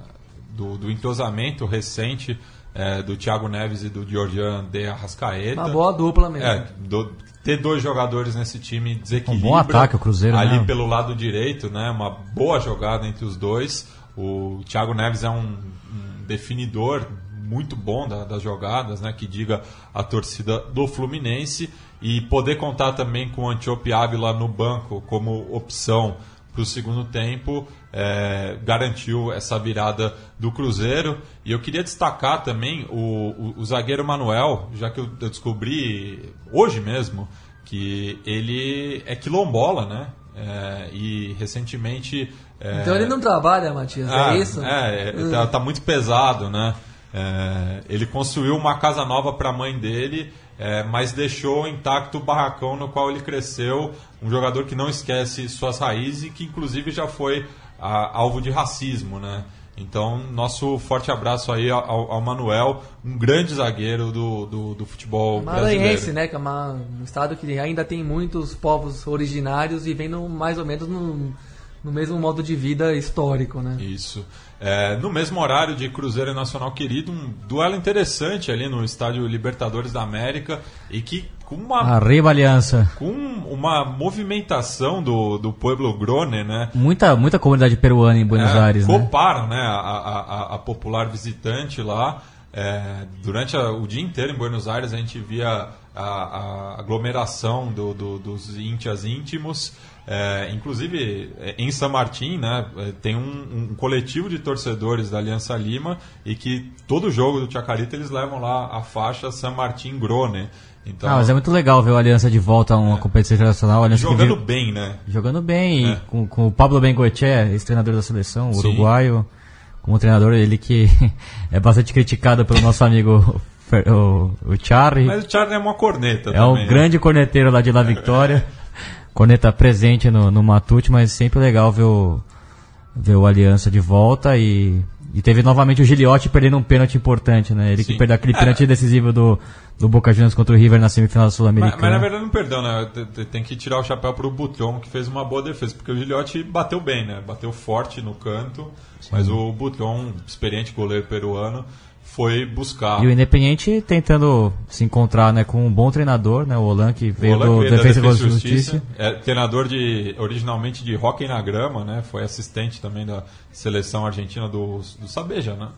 do, do entrosamento recente é, do Thiago Neves e do Georgian de Arrascaeta. Uma boa dupla mesmo. É, do- ter dois jogadores nesse time desequilibra. Um bom ataque, o Cruzeiro, Ali né? pelo lado direito, né? Uma boa jogada entre os dois. O Thiago Neves é um, um definidor muito bom da, das jogadas, né? Que diga a torcida do Fluminense e poder contar também com o Antiope Ávila no banco como opção para o segundo tempo é, garantiu essa virada do Cruzeiro. E eu queria destacar também o, o, o zagueiro Manuel, já que eu, eu, descobri hoje mesmo que ele é quilombola, né? É, e recentemente. É, então ele não trabalha, Matias, é ah, isso? É, é tá, tá, muito pesado, né? É, ele construiu uma casa nova para a mãe dele é, mas deixou intacto o barracão no qual ele cresceu, um jogador que não esquece suas raízes e que inclusive já foi a, alvo de racismo, né? Então, nosso forte abraço aí ao, ao Manuel, um grande zagueiro do, do, do futebol Maranhense, né? Que é uma, um estado que ainda tem muitos povos originários e no, mais ou menos no, no mesmo modo de vida histórico, né? Isso. É, no mesmo horário de Cruzeiro e Nacional Querido, um duelo interessante ali no estádio Libertadores da América e que com uma Arriba Aliança. com uma movimentação do, do Pueblo Grone, né? Muita muita comunidade peruana em Buenos é, Aires, né? Coparam, né? A, a, a, popular visitante lá. É, durante a, o dia inteiro em Buenos Aires a gente via a, a aglomeração do, do, dos íntias íntimos. É, inclusive, é, em São Martin, né, é, tem um, um, coletivo de torcedores da Aliança Lima e que todo jogo do Chacarita eles levam lá a faixa San Martin Grone. Então, ah, mas é muito legal ver o Aliança de volta a uma é. competição internacional. jogando bem, né? Jogando bem, é. com, com, o Pablo Bengoechea, ex-treinador da seleção, uruguaio, como treinador, ele que *laughs* é bastante criticado pelo nosso amigo o, o Charlie. Mas o Charlie é uma corneta É um né? grande corneteiro lá de La Victoria. Corneta presente no, no Matute, mas sempre legal ver o, ver o Aliança de volta e, e teve novamente o Giliotti perdendo um pênalti importante, né? Ele Sim. que perdeu aquele é. pênalti decisivo do, do Boca Juniors contra o River na semifinal sul-americana. Mas, mas, na verdade não perdeu, né? Tem que tirar o chapéu pro Butron, que fez uma boa defesa, porque o Giliotti bateu bem, né? Bateu forte no canto, Sim. mas o Butron, experiente goleiro peruano, foi buscar. E o Independiente tentando se encontrar né, com um bom treinador, né, o Olan, que veio Olan, do veio Defesa, da Defesa e Justiça. Justiça. É treinador de, originalmente de hockey na grama, né, foi assistente também da seleção argentina do, do Sabeja, né?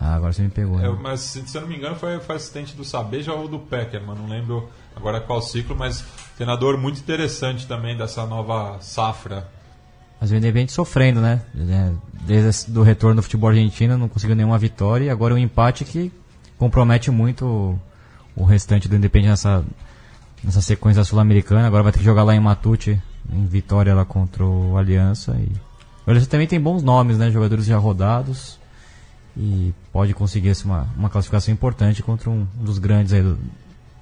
Ah, agora você me pegou. Né? É, mas se, se eu não me engano foi, foi assistente do Sabeja ou do Pecker, mas não lembro agora qual ciclo, mas treinador muito interessante também dessa nova safra mas o Independente sofrendo, né? Desde o retorno do futebol argentino, não conseguiu nenhuma vitória. E agora um empate que compromete muito o, restante do Independente nessa, nessa sequência sul-americana. Agora vai ter que jogar lá em Matute, em vitória lá contra o Aliança. E o Aliança também tem bons nomes, né? Jogadores já rodados. E pode conseguir uma, uma classificação importante contra um, um dos grandes aí do,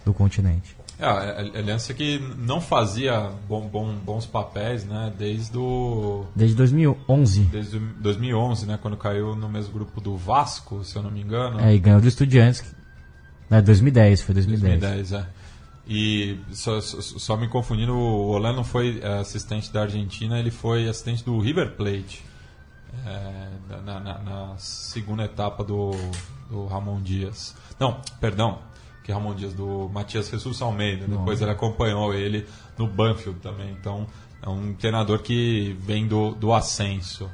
do continente. É, a Aliança que não fazia bom, bom, bons papéis, né? Desde o... Desde 2011. Desde 2011, né? Quando caiu no mesmo grupo do Vasco, se eu não me engano. É, e ganhou do Estudiantes. É, 2010, foi 2010. 2010, é. E só, só, só me confundindo, o Olan não foi é, assistente da Argentina, ele foi assistente do River Plate. É, na, na, na, segunda etapa do, do Ramon Dias. Não, perdão, que Ramon Dias, do Matias Jesus Almeida. Depois ele acompanhou ele no Banfield também. Então é um treinador que vem do, do ascenso.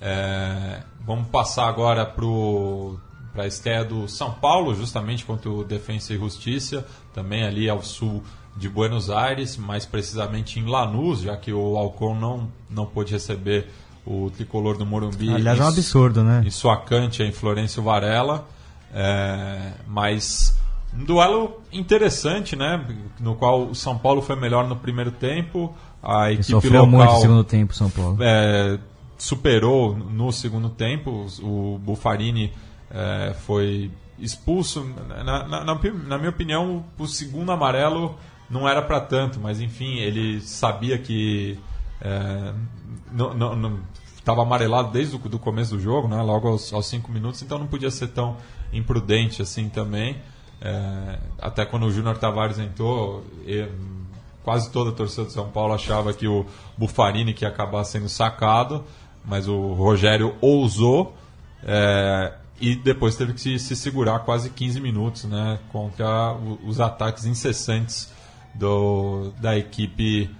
É, vamos passar agora para a estreia do São Paulo, justamente contra o Defensa e Justiça, também ali ao sul de Buenos Aires, mais precisamente em Lanús, já que o Alcon não, não pôde receber o tricolor do Morumbi. Aliás, é um absurdo, né? Em sua cante em Florencio Varela. É, mas um duelo interessante, né? No qual o São Paulo foi melhor no primeiro tempo. A equipe sofreu local, muito no segundo tempo, São Paulo. É, superou no segundo tempo. O Bufarini é, foi expulso. Na, na, na, minha opinião, o segundo amarelo não era para tanto, mas enfim, ele sabia que é, estava amarelado desde o do começo do jogo, né? logo aos, aos cinco minutos, então não podia ser tão imprudente assim também. É, até quando o Júnior Tavares entrou, quase toda a torcida de São Paulo achava que o Bufarini que ia acabar sendo sacado, mas o Rogério ousou é, e depois teve que se, se, segurar quase 15 minutos né, contra os ataques incessantes do, da equipe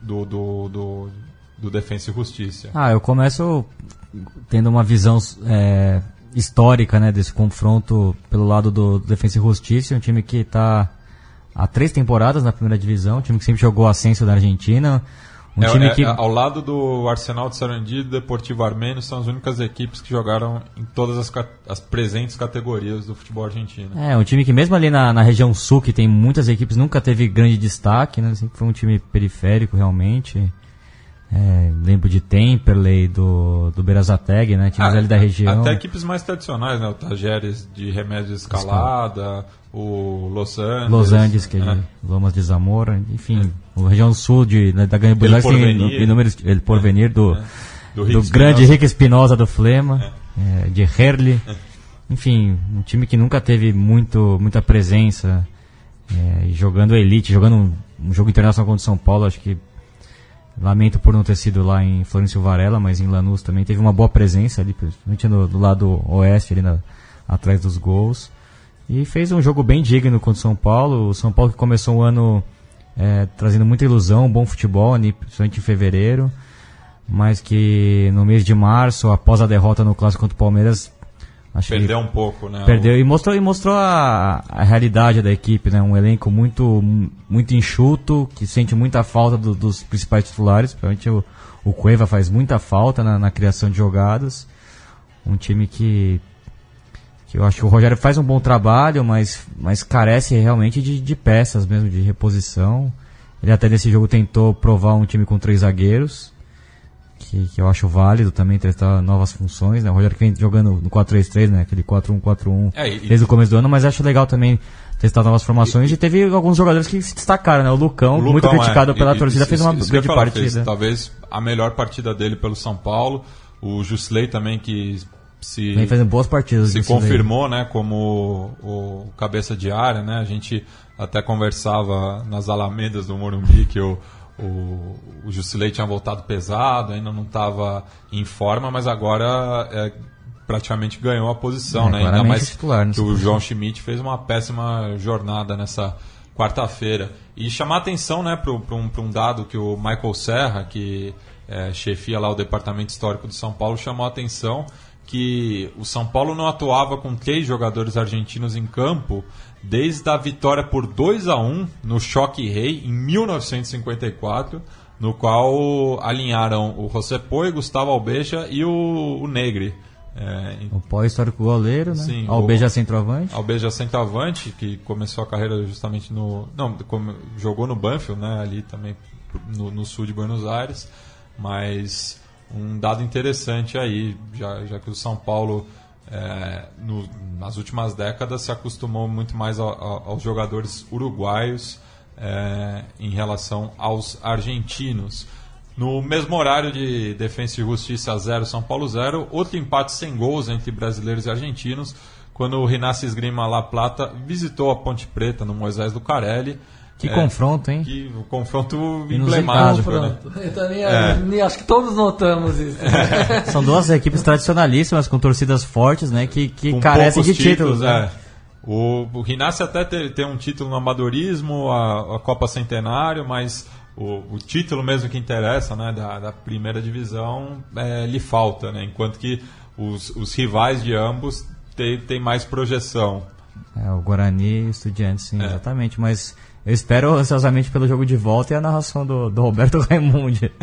do, do, do, do Defensa e Justiça. Ah, eu começo tendo uma visão é, histórica, né, desse confronto pelo lado do, Defensa e Justiça, um time que está há três temporadas na primeira divisão, um time que sempre jogou ascenso da Argentina, um É, time é, que é, ao lado do Arsenal de Sarandi e do Deportivo Armênio são as únicas equipes que jogaram em todas as, as presentes categorias do futebol argentino. É, um time que mesmo ali na, na região sul, que tem muitas equipes, nunca teve grande destaque, né? Sempre foi um time periférico, realmente. É, lembro de Temperley, do, do Berazateg, né? Times Ah, ali da região. Até equipes mais tradicionais, né? O Tajeres de Remédio de Escalada, o Los Angeles. Los Angeles, que é Lomas de Zamora, enfim, a região sul de, né, da El Buenos tem inúmeros, El Porvenir do, Do, do Rick grande. Rick Espinosa do Flema, é, de Herli. Enfim, um time que nunca teve muito, muita presença é, jogando elite, jogando um, um jogo internacional contra o São Paulo, acho que lamento por não ter sido lá em Florencio Varela, mas em Lanús também teve uma boa presença ali, principalmente no, do lado oeste, ali na- atrás dos gols. E fez um jogo bem digno contra o São Paulo. O São Paulo que começou o ano é, trazendo muita ilusão, bom futebol, ali, principalmente em fevereiro. Mas que no mês de março, após a derrota no clássico contra o Palmeiras, acho Perdeu um pouco, né? Perdeu e mostrou, e mostrou a, a realidade da equipe, né? Um elenco muito, muito enxuto, que sente muita falta do- dos principais titulares. Principalmente o, o Cueva faz muita falta na, na criação de jogadas. Um time que, que eu acho que o Rogério faz um bom trabalho, mas, mas carece realmente de, de peças mesmo, de reposição. Ele até nesse jogo tentou provar um time com três zagueiros que, que eu acho válido também testar novas funções, né? O Rogério que vem jogando no 4-3-3, né? Aquele 4-1-4-1 É, e- desde o começo do ano, mas acho legal também testar novas formações e, teve alguns jogadores que se destacaram, né? O Lucão, O muito Lucão, criticado é, pela e- torcida, fez uma isso grande falar, fez partida. talvez a melhor partida dele pelo São Paulo. O Jusley também que se Vem fazendo boas partidas. se daí. confirmou né, como o, o cabeça de área. Né? A gente até conversava nas alamedas do Morumbi que o, o, o Jusilei tinha voltado pesado, ainda não estava em forma, mas agora é, praticamente ganhou a posição. É, né? Ainda mais titular que o. João Schmidt fez uma péssima jornada nessa quarta-feira. E chamar atenção né, para um, pra um dado que o Michael Serra, que é, chefia lá o Departamento Histórico de São Paulo, chamou a atenção que o São Paulo não atuava com três jogadores argentinos em campo desde a vitória por 2 a 1 no Choque Rei em 1954, no qual alinharam o José Poi, Gustavo Albeja e o, o Negri. É, O pós-histórico goleiro, né? Sim, Albeja o- centroavante. Albeja centroavante, que começou a carreira justamente no. Não, come- jogou no Banfield, né? Ali também no, no sul de Buenos Aires. Mas um dado interessante aí, já, já que o São Paulo, é, no- nas últimas décadas, se acostumou muito mais aos jogadores uruguaios é, em relação aos argentinos. No mesmo horário de Defensa e Justiça 0, São Paulo 0, outro empate sem gols entre brasileiros e argentinos, quando o Rinácio Esgrima La Plata visitou a Ponte Preta no Moisés do Carelli. Que É, confronto, hein? Que confronto emblemático, né? Pronto. Eu também É. acho que todos notamos isso. *laughs* São duas equipes tradicionalíssimas, com torcidas fortes, né? Que, que com carecem de poucos títulos, né? é. O, o Rinácio até tem, tem um título no amadorismo, a, a Copa Centenário, mas o, o título mesmo que interessa, né, da, da primeira divisão, é, lhe falta, né? Enquanto que os, os rivais de ambos têm têm mais projeção. É, o Guarani e o Estudiantes, sim, É. exatamente. Mas eu espero ansiosamente pelo jogo de volta e a narração do, do Roberto *laughs* Raimundi. *laughs*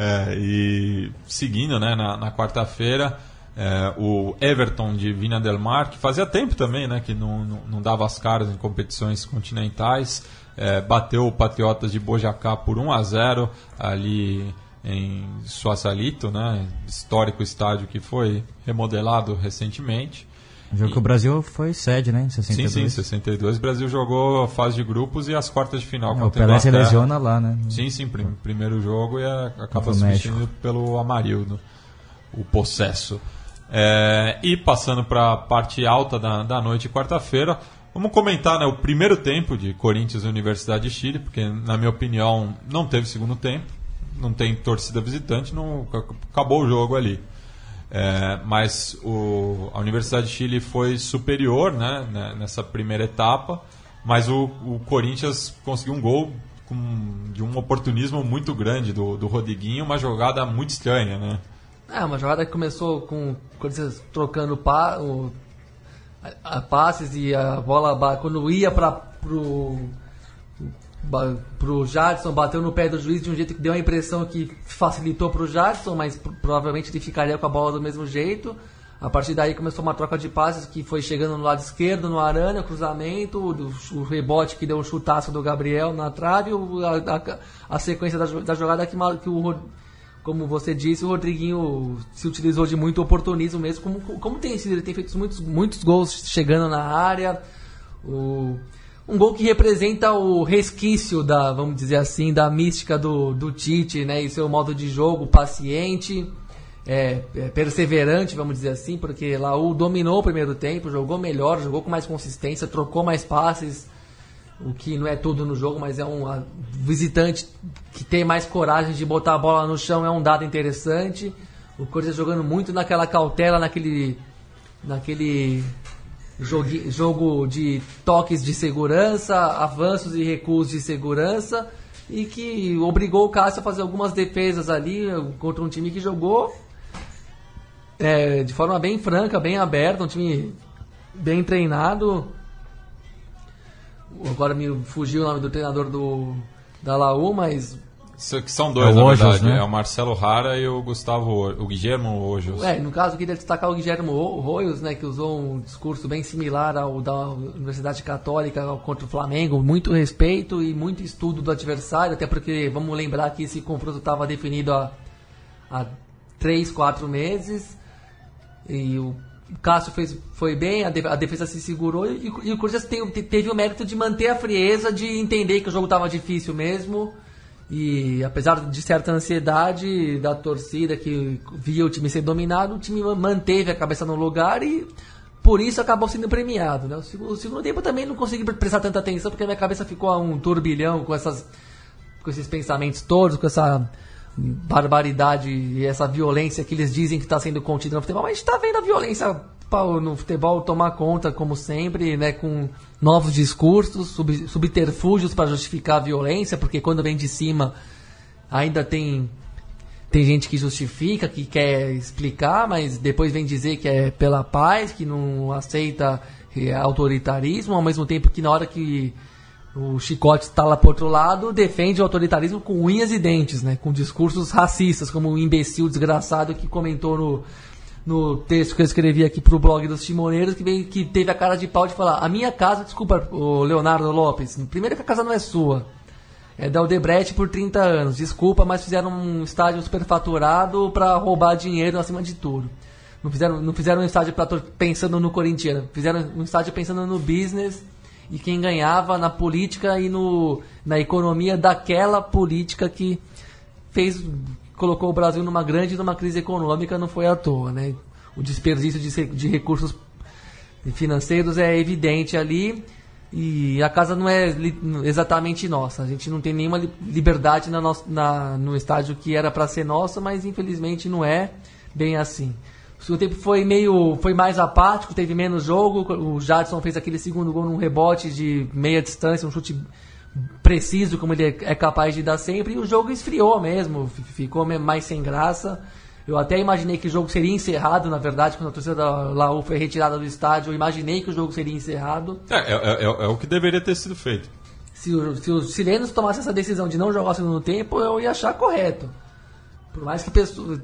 É, e seguindo, né, na, na quarta-feira, é, o Everton de Vina del Mar, que fazia tempo também, né, que não, não, não dava as caras em competições continentais, é, bateu o Patriotas de Bojacá por 1 a 0 ali em Suaçalito, né, histórico estádio que foi remodelado recentemente. O jogo que o Brasil foi sede, né? Em Sim, 62. sim, 62. O Brasil jogou a fase de grupos e as quartas de final É, o Pelé se lesiona lá, né? Sim, sim, prim- primeiro jogo e acaba substituindo pelo Amarildo, o possesso. É, e passando para a parte alta da, da noite, quarta-feira, vamos comentar né, o primeiro tempo de Corinthians e Universidade de Chile, porque, na minha opinião, não teve segundo tempo, não tem torcida visitante, não, acabou o jogo ali. É, mas o, a Universidade de Chile foi superior né, né, nessa primeira etapa, mas o, o Corinthians conseguiu um gol com, de um oportunismo muito grande do, do Rodriguinho, uma jogada muito estranha. Né? É, uma jogada que começou com o Corinthians trocando pa, o, a, a passes e a bola quando ia para pro pro Jadson, bateu no pé do juiz de um jeito que deu a impressão que facilitou pro Jadson, mas pro- provavelmente ele ficaria com a bola do mesmo jeito. A partir daí começou uma troca de passes que foi chegando no lado esquerdo, no Aranha, cruzamento, o, rebote que deu um chutaço do Gabriel na trave, a, a- a sequência da, da jogada que, que o como você disse, o Rodriguinho se utilizou de muito oportunismo mesmo, como, como tem sido, ele tem feito muitos, muitos gols chegando na área. O, um gol que representa o resquício da, vamos dizer assim, da mística do, do Tite, né? E seu modo de jogo paciente, é, é, perseverante, vamos dizer assim, porque Laú dominou o primeiro tempo, jogou melhor, jogou com mais consistência, trocou mais passes, o que não é tudo no jogo, mas é um visitante que tem mais coragem de botar a bola no chão, é um dado interessante. O Corinthians jogando muito naquela cautela, naquele naquele jogue- jogo de toques de segurança, avanços e recuos de segurança e que obrigou o Cássio a fazer algumas defesas ali contra um time que jogou é, de forma bem franca, bem aberta, um time bem treinado. Agora me fugiu o nome do treinador do da Laú, mas que São dois, É na Ojos, verdade. né? É o Marcelo Rara e o Gustavo, O- o Guilhermo Ojos. É, no caso, eu queria destacar o Guilherme Ro- Royos, né, que usou um discurso bem similar ao da Universidade Católica contra o Flamengo. Muito respeito e muito estudo do adversário, até porque vamos lembrar que esse confronto estava definido há, há três, quatro meses. E o Cássio fez, foi bem, a, de- a defesa se segurou e, e o Corinthians tem- teve o mérito de manter a frieza, de entender que o jogo estava difícil mesmo. E apesar de certa ansiedade da torcida que via o time ser dominado, o time manteve a cabeça no lugar e por isso acabou sendo premiado. Né? O, segundo, o segundo tempo também não consegui prestar tanta atenção porque minha cabeça ficou a um turbilhão com, essas, com esses pensamentos todos, com essa barbaridade e essa violência que eles dizem que está sendo contida no futebol. Mas a gente está vendo a violência no futebol tomar conta, como sempre, né, com novos discursos, sub, subterfúgios para justificar a violência, porque quando vem de cima ainda tem tem gente que justifica, que quer explicar, mas depois vem dizer que é pela paz, que não aceita eh, autoritarismo, ao mesmo tempo que na hora que o chicote está lá pro outro lado, defende o autoritarismo com unhas e dentes, né? Com discursos racistas, como o imbecil desgraçado que comentou no, no texto que eu escrevi aqui pro blog dos Timoneiros, que, veio, que teve a cara de pau de falar: A minha casa, desculpa, o Leonardo Lopes, primeiro que a casa não é sua. É da Odebrecht por 30 anos. Desculpa, mas fizeram um estádio superfaturado para roubar dinheiro acima de tudo. Não fizeram, não fizeram um estádio pra, pensando no corintiano. Fizeram um estádio pensando no business e quem ganhava na política e no, na economia daquela política que fez colocou o Brasil numa grande numa crise econômica não foi à toa, né? O desperdício de, de recursos financeiros é evidente ali e a casa não é exatamente nossa. A gente não tem nenhuma li- liberdade na nossa, na, no estádio que era para ser nossa, mas infelizmente não é bem assim. O segundo tempo foi meio, foi mais apático, teve menos jogo. O Jadson fez aquele segundo gol num rebote de meia distância, um chute preciso como ele é capaz de dar sempre. E o jogo esfriou mesmo, ficou mais sem graça. Eu até imaginei que o jogo seria encerrado, na verdade, quando a torcida da Laú foi retirada do estádio. Eu imaginei que o jogo seria encerrado. É, é, é- é o que deveria ter sido feito. Se, o- se os chilenos tomassem essa decisão de não jogar o segundo tempo, eu ia achar correto. Por mais que pessoas.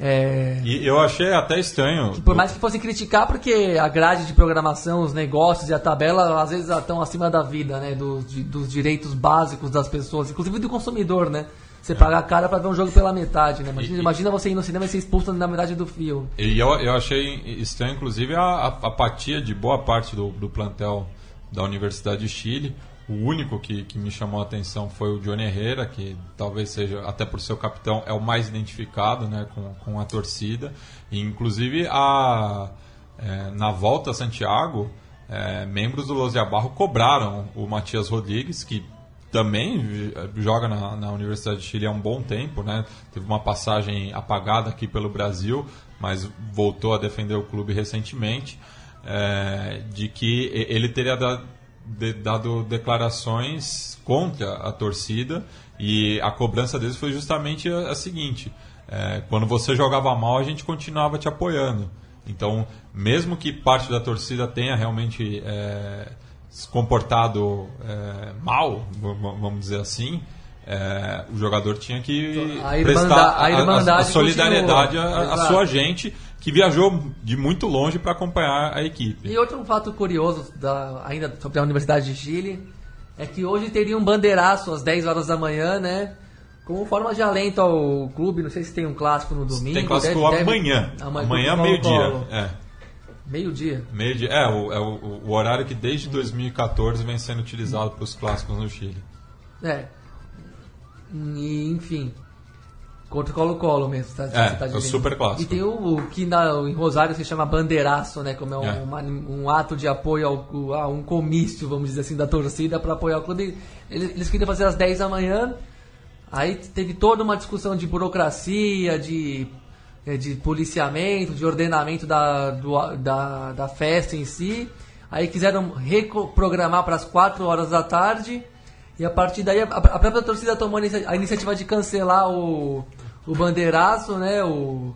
É, E eu achei até estranho. por mais que fossem criticar, porque a grade de programação, os negócios e a tabela às vezes estão acima da vida, né? Dos, de- dos direitos básicos das pessoas, inclusive do consumidor, né? Você pagar cara pra ver um jogo pela metade, né? Imagina, E- imagina você ir no cinema e ser expulso na metade do filme. E eu, eu achei estranho, inclusive, a, a apatia de boa parte do, do plantel da Universidade de Chile. O único que, que me chamou a atenção foi o Johnny Herrera, que talvez seja, até por ser o capitão, é o mais identificado né, com, com a torcida. E, inclusive, a, é, na volta a Santiago, é, membros do Los de Abarro cobraram o Matias Rodrigues, que também eh, joga na, na Universidade de Chile há um bom tempo, né? Teve uma passagem apagada aqui pelo Brasil, mas voltou a defender o clube recentemente, eh, de que ele teria dado, de- dado declarações contra a torcida e a cobrança deles foi justamente a, a seguinte: é, quando você jogava mal, a gente continuava te apoiando. Então, mesmo que parte da torcida tenha realmente é, se comportado é, mal, vamos dizer assim, é, o jogador tinha que A prestar a irmandade a solidariedade à sua gente que viajou de muito longe para acompanhar a equipe. E outro fato curioso, da, ainda sobre a Universidade de Chile, é que hoje teria um bandeiraço às 10 horas da manhã, né? Como forma de alento ao clube, não sei se tem um clássico no domingo. Tem clássico deve- deve- amanhã. Amanhã, Amanhã, Colo- meio-dia. É. Meio-dia. Meio-dia. É, o, é o, o horário que desde 2014 vem sendo utilizado para os clássicos no Chile. É. E, enfim. Contra o Colo-Colo mesmo, tá, É, tá é o super clássico. E tem o, o que na, em Rosário se chama bandeiraço, né? Como é um, É. uma- um ato de apoio ao, a um comício, vamos dizer assim, da torcida para apoiar o clube. Eles, eles queriam fazer às 10 da manhã, aí teve toda uma discussão de burocracia, de, eh, de policiamento, de ordenamento da, do- da, da festa em si. Aí quiseram reprogramar para as 4 horas da tarde. E a partir daí a, a própria torcida tomou a inicia- a iniciativa de cancelar o, o bandeiraço, né? O,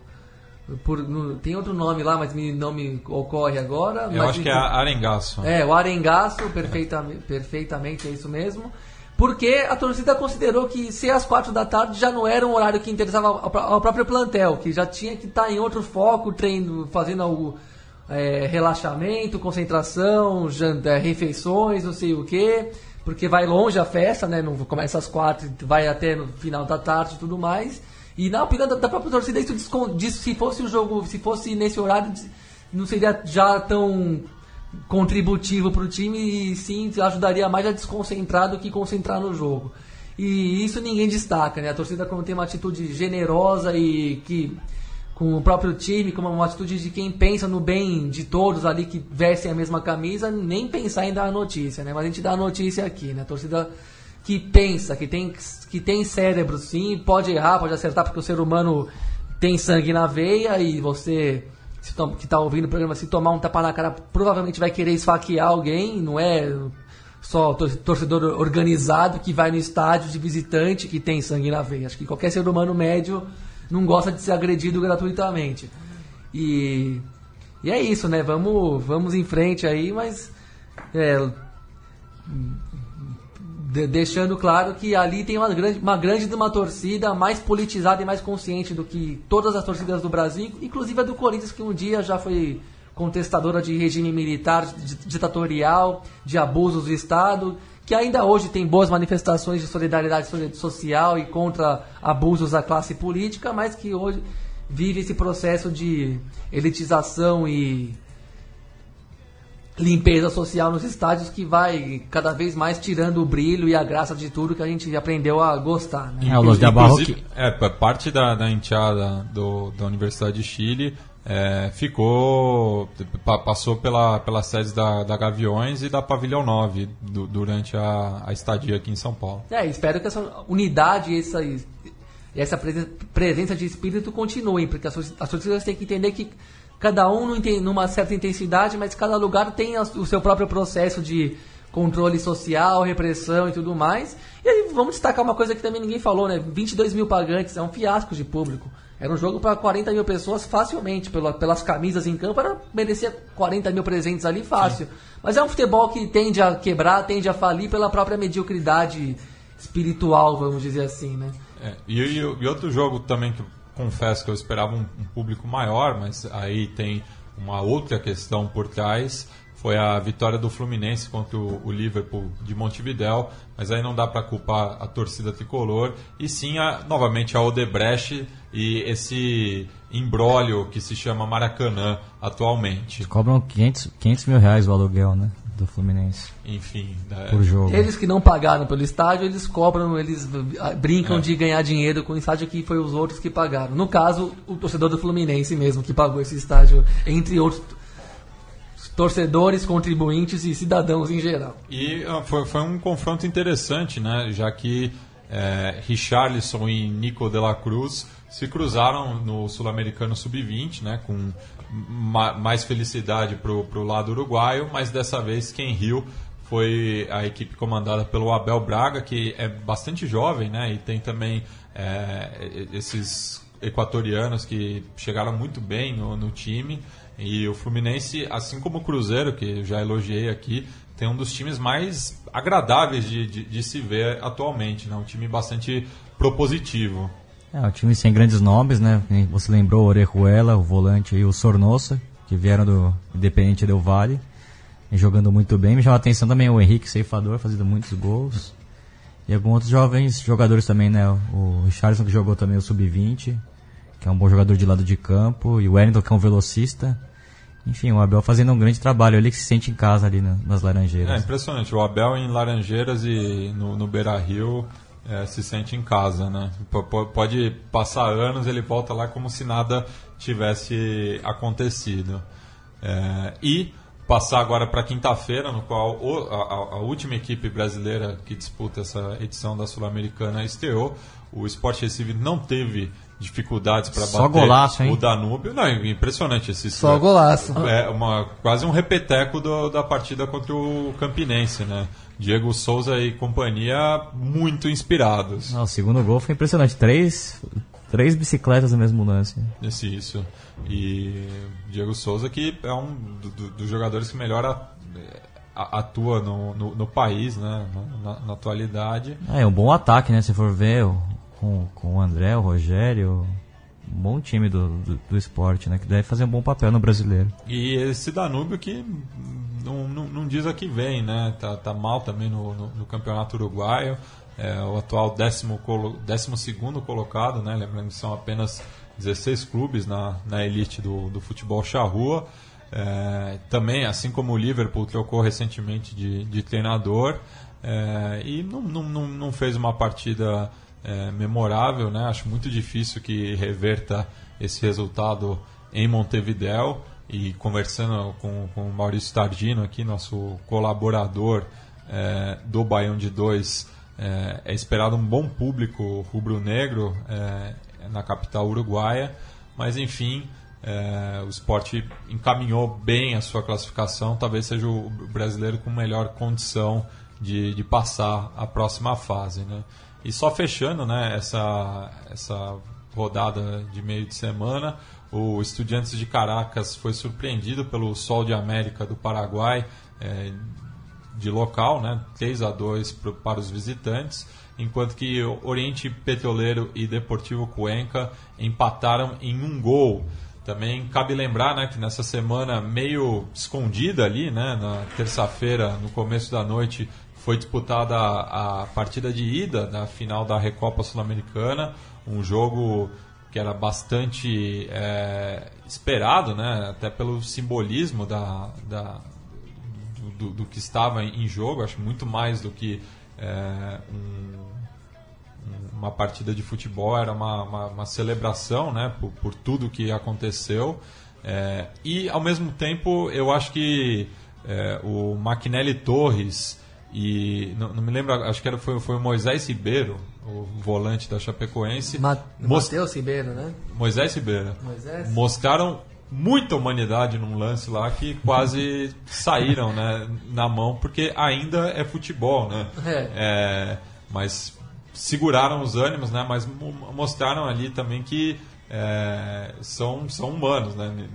por, no- tem outro nome lá, mas me, não me ocorre agora. Eu acho que é enfim. Arengaço. É, o Arengaço, perfeitamente, perfeitamente, é isso mesmo. Porque a torcida considerou que ser às quatro da tarde já não era um horário que interessava ao, ao próprio plantel, que já tinha que estar em outro foco, treino, fazendo algo, é, relaxamento, concentração, janta, refeições, não sei o quê, porque vai longe a festa, né? Não começa às quatro, vai até no final da tarde e tudo mais. E na opinião da, da própria torcida, isso diz- se fosse o jogo, se fosse nesse horário, não seria já tão contributivo para o time e sim ajudaria mais a desconcentrar do que concentrar no jogo. E isso ninguém destaca, né? A torcida como tem uma atitude generosa e que com o próprio time, como uma atitude de quem pensa no bem de todos ali que vestem a mesma camisa, nem pensar em dar a notícia, né? Mas a gente dá a notícia aqui, né? A torcida que pensa, que tem, que tem cérebro sim, pode errar, pode acertar, porque o ser humano tem sangue na veia e você que está ouvindo o programa, se tomar um tapa na cara, provavelmente vai querer esfaquear alguém, não é só tor- torcedor organizado que vai no estádio de visitante que tem sangue na veia. Acho que qualquer ser humano médio não gosta de ser agredido gratuitamente. E, e é isso, né? Vamos, vamos em frente aí, mas é, de- deixando claro que ali tem uma grande, uma grande de uma torcida mais politizada e mais consciente do que todas as torcidas do Brasil, inclusive a do Corinthians, que um dia já foi contestadora de regime militar, di- ditatorial, de abusos do Estado, que ainda hoje tem boas manifestações de solidariedade so- social e contra abusos da classe política, mas que hoje vive esse processo de elitização e limpeza social nos estádios que vai cada vez mais tirando o brilho e a graça de tudo que a gente aprendeu a gostar. Né? É, o Inclusive, é, pa- parte da, da enteada do, da Universidade de Chile é, ficou, pa- passou pela, pelas sedes da, da Gaviões e da Pavilhão 9 du- durante a, a estadia aqui em São Paulo. É, espero que essa unidade essa, essa presen- presença de espírito continuem, porque as, tor- as torcidas têm que entender que cada um não tem- numa certa intensidade, mas cada lugar tem o seu próprio processo de controle social, repressão e tudo mais. E aí vamos destacar uma coisa que também ninguém falou, né? 22 mil pagantes, é um fiasco de público. Era um jogo para 40 mil pessoas facilmente, pela- pelas camisas em campo, era merecia 40 mil presentes ali fácil. Mas é um futebol que tende a quebrar, tende a falir pela própria mediocridade espiritual, vamos dizer assim, né? É, e, e- e outro jogo também que eu confesso que eu esperava um, um público maior, mas aí tem uma outra questão por trás, foi a vitória do Fluminense contra o, Liverpool de Montevidéu, mas aí não dá para culpar a torcida tricolor, e sim a- novamente a Odebrecht e esse imbróglio que se chama Maracanã atualmente. Cobram 500, 500 mil reais o aluguel, né? Do Fluminense. Enfim, né, Por jogo. Eles que não pagaram pelo estádio, eles cobram, eles ah, brincam É. de ganhar dinheiro com o estádio que foi os outros que pagaram. No caso, o torcedor do Fluminense mesmo que pagou esse estádio, entre outros torcedores, contribuintes e cidadãos em geral. E ah, foi, foi um confronto interessante, né? Já que é, Richarlison e Nico de la Cruz se cruzaram no Sul-Americano Sub-20, né? Com ma- mais felicidade para o lado uruguaio, mas dessa vez quem riu foi a equipe comandada pelo Abel Braga, que é bastante jovem, né? E tem também é, esses equatorianos que chegaram muito bem no, no time. E o Fluminense, assim como o Cruzeiro, que já elogiei aqui, tem um dos times mais agradáveis de, de, de se ver atualmente. Né? Um time bastante propositivo. É, um time sem grandes nomes, né? Você lembrou o Orejuela, o volante e o Sornosa, que vieram do Independente Del Vale, jogando muito bem. Me chama a atenção também o Henrique Ceifador, fazendo muitos gols. E alguns outros jovens jogadores também, né? O Richardson que jogou também o Sub-20, que é um bom jogador de lado de campo, e o Wellington que é um velocista. Enfim, o Abel fazendo um grande trabalho, ele que se sente em casa ali nas Laranjeiras. É impressionante, o Abel em Laranjeiras e no, no Beira Rio é, se sente em casa, né? P pode passar anos, ele volta lá como se nada tivesse acontecido. É, e passar agora para quinta-feira, no qual o, a, a, última equipe brasileira que disputa essa edição da Sul-Americana estreou. O Sport Recife não teve dificuldades para bater golaço, o Danúbio. Não, impressionante esse Só golaço. É uma, quase um repeteco do, da partida contra o Campinense, né? Diego Souza e companhia muito inspirados. Não, o segundo gol foi impressionante. Três, três bicicletas no mesmo lance. Isso, isso. E Diego Souza que é um dos do, jogadores que melhor atua no, no, no país, né? Na, na, atualidade. É, é um bom ataque, né? Se for ver com, com o André, o Rogério, um bom time do, do, do, esporte, né? Que deve fazer um bom papel no brasileiro. E esse Danúbio que não, não, não diz a que vem, né? Tá, tá mal também no, no, no campeonato uruguaio. É, o atual décimo, décimo segundo colocado, né? Lembrando que são apenas 16 clubes na, na elite do, do futebol charrua. É, também, assim como o Liverpool trocou recentemente de, de treinador é, e não, não, não fez uma partida é, memorável, né? Acho muito difícil que reverta esse resultado em Montevideo e conversando com, com o Maurício Tardino aqui, nosso colaborador é, do Baião de Dois, é, é, esperado um bom público rubro-negro é, na capital uruguaia, mas enfim, é, o esporte encaminhou bem a sua classificação, talvez seja o brasileiro com melhor condição de, de passar a próxima fase. Né? E só fechando né, essa, essa rodada de meio de semana, o Estudiantes de Caracas foi surpreendido pelo Sol de América do Paraguai é, de local, né, 3 a 2 para os visitantes, enquanto que Oriente Petroleiro e Deportivo Cuenca empataram em um gol. Também cabe lembrar né, que nessa semana, meio escondida ali, né, na terça-feira, no começo da noite, foi disputada a, a partida de ida da final da Recopa Sul-Americana, um jogo que era bastante é, esperado, né? até pelo simbolismo da, da do, do, do, que estava em jogo, acho muito mais do que é, um, uma partida de futebol, era uma, uma, uma celebração né? por, por, tudo que aconteceu. É, e, ao mesmo tempo, eu acho que é, o Maquinelli Torres e não, não, me lembro, acho que era, foi, foi o Moisés Ribeiro, o volante da Chapecoense. Ma Matheus Ribeiro, né? Moisés Ribeiro. Moisés. Mostraram muita humanidade num lance lá que quase saíram né, na mão, porque ainda é futebol, né? É. É, mas seguraram os ânimos, né? Mas mostraram ali também que é, são, são humanos, né?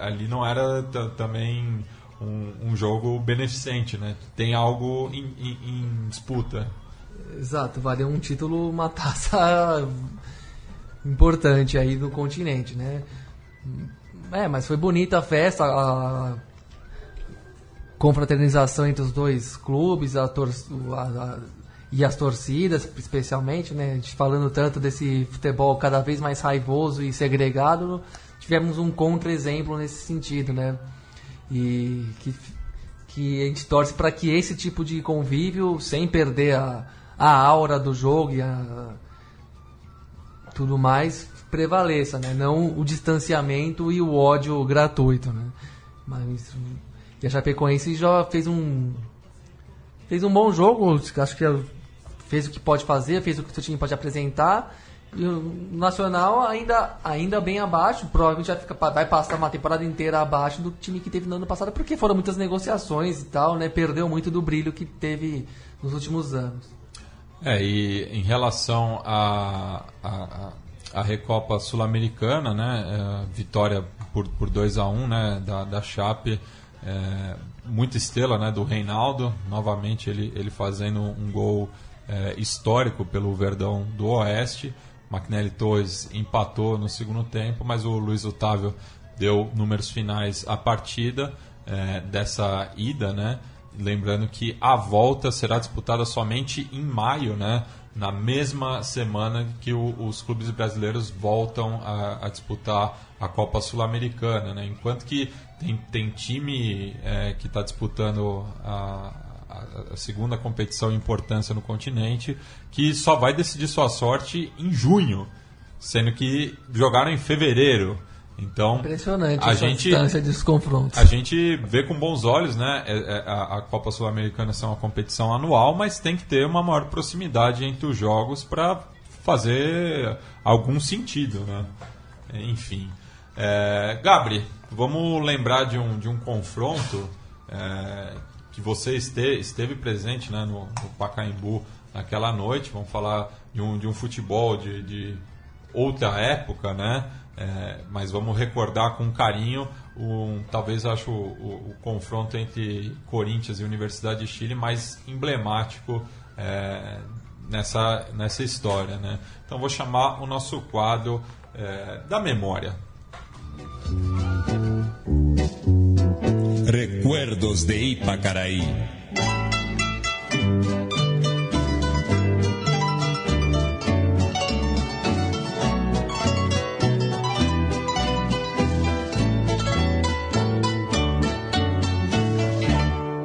Ali não era também um, um jogo beneficente, né? Tem algo em, em, em disputa. Exato, valeu um título, uma *laughs* taça importante aí do continente, né? É, mas foi bonita a festa, a confraternização entre os dois clubes, a, tor a, a e as torcidas, especialmente, né? A gente falando tanto desse futebol cada vez mais raivoso e segregado, tivemos um contra-exemplo nesse sentido, né? E que, que a gente torce para que esse tipo de convívio, sem perder a, a aura do jogo e a, tudo mais, prevaleça, né? Não o distanciamento e o ódio gratuito, né? Mas e a Chapecoense já fez um fez um bom jogo, acho que fez o que pode fazer, fez o que o seu time pode apresentar o Nacional ainda, ainda bem abaixo, provavelmente vai, passar uma temporada inteira abaixo do time que teve no ano passado, porque foram muitas negociações e tal, né? Perdeu muito do brilho que teve nos últimos anos. É, e em relação a, a, a Recopa Sul-Americana, né? É, vitória por, por 2 a 1 né? da, da Chape. É, muita estrela né? do Reinaldo, novamente ele, ele fazendo um gol é, histórico pelo Verdão do Oeste. McNally Torres empatou no segundo tempo, mas o Luiz Otávio deu números finais à partida é, dessa ida, né? Lembrando que a volta será disputada somente em maio, né? Na mesma semana que o, os clubes brasileiros voltam a, a disputar a Copa Sul-Americana, né? Enquanto que tem, tem time é, que está disputando a, a, segunda competição em importância no continente, que só vai decidir sua sorte em junho, sendo que jogaram em fevereiro. Então, Impressionante a gente, distância dos confrontos. A gente vê com bons olhos, né? É, é, a, a Copa Sul-Americana é uma competição anual, mas tem que ter uma maior proximidade entre os jogos para fazer algum sentido, né? Enfim. É, Gabri, vamos lembrar de um, de um confronto é, que você este, esteve presente né, no, no, Pacaembu naquela noite. Vamos falar de um, de um futebol de, de outra época, né? É, mas vamos recordar com carinho um, talvez acho o, o, o, confronto entre Corinthians e Universidade de Chile mais emblemático é, nessa, nessa história. Né? Então vou chamar o nosso quadro é, da memória. Recuerdos de Ipacaraí.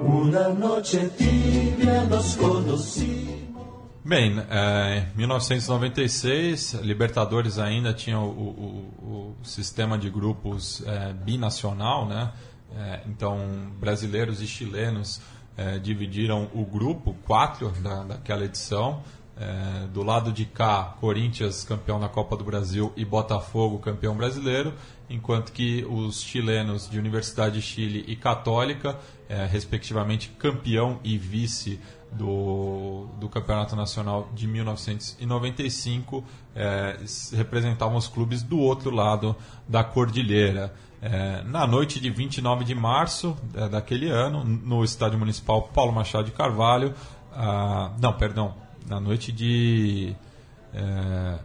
Una noche tibia nos conocimos. Bem, é, em 1996, Libertadores ainda tinha o, o, o sistema de grupos é, binacional, né? É, então, brasileiros e chilenos é, dividiram o grupo, quatro da, daquela edição. É, do lado de cá, Corinthians campeão da Copa do Brasil e Botafogo campeão brasileiro, enquanto que os chilenos de Universidade de Chile e Católica, é, respectivamente campeão e vice do, do Campeonato Nacional de 1995, é, representavam os clubes do outro lado da cordilheira. É, na noite de 29 de março é, daquele ano, no Estádio Municipal Paulo Machado de Carvalho, ah, não, perdão, na noite de é,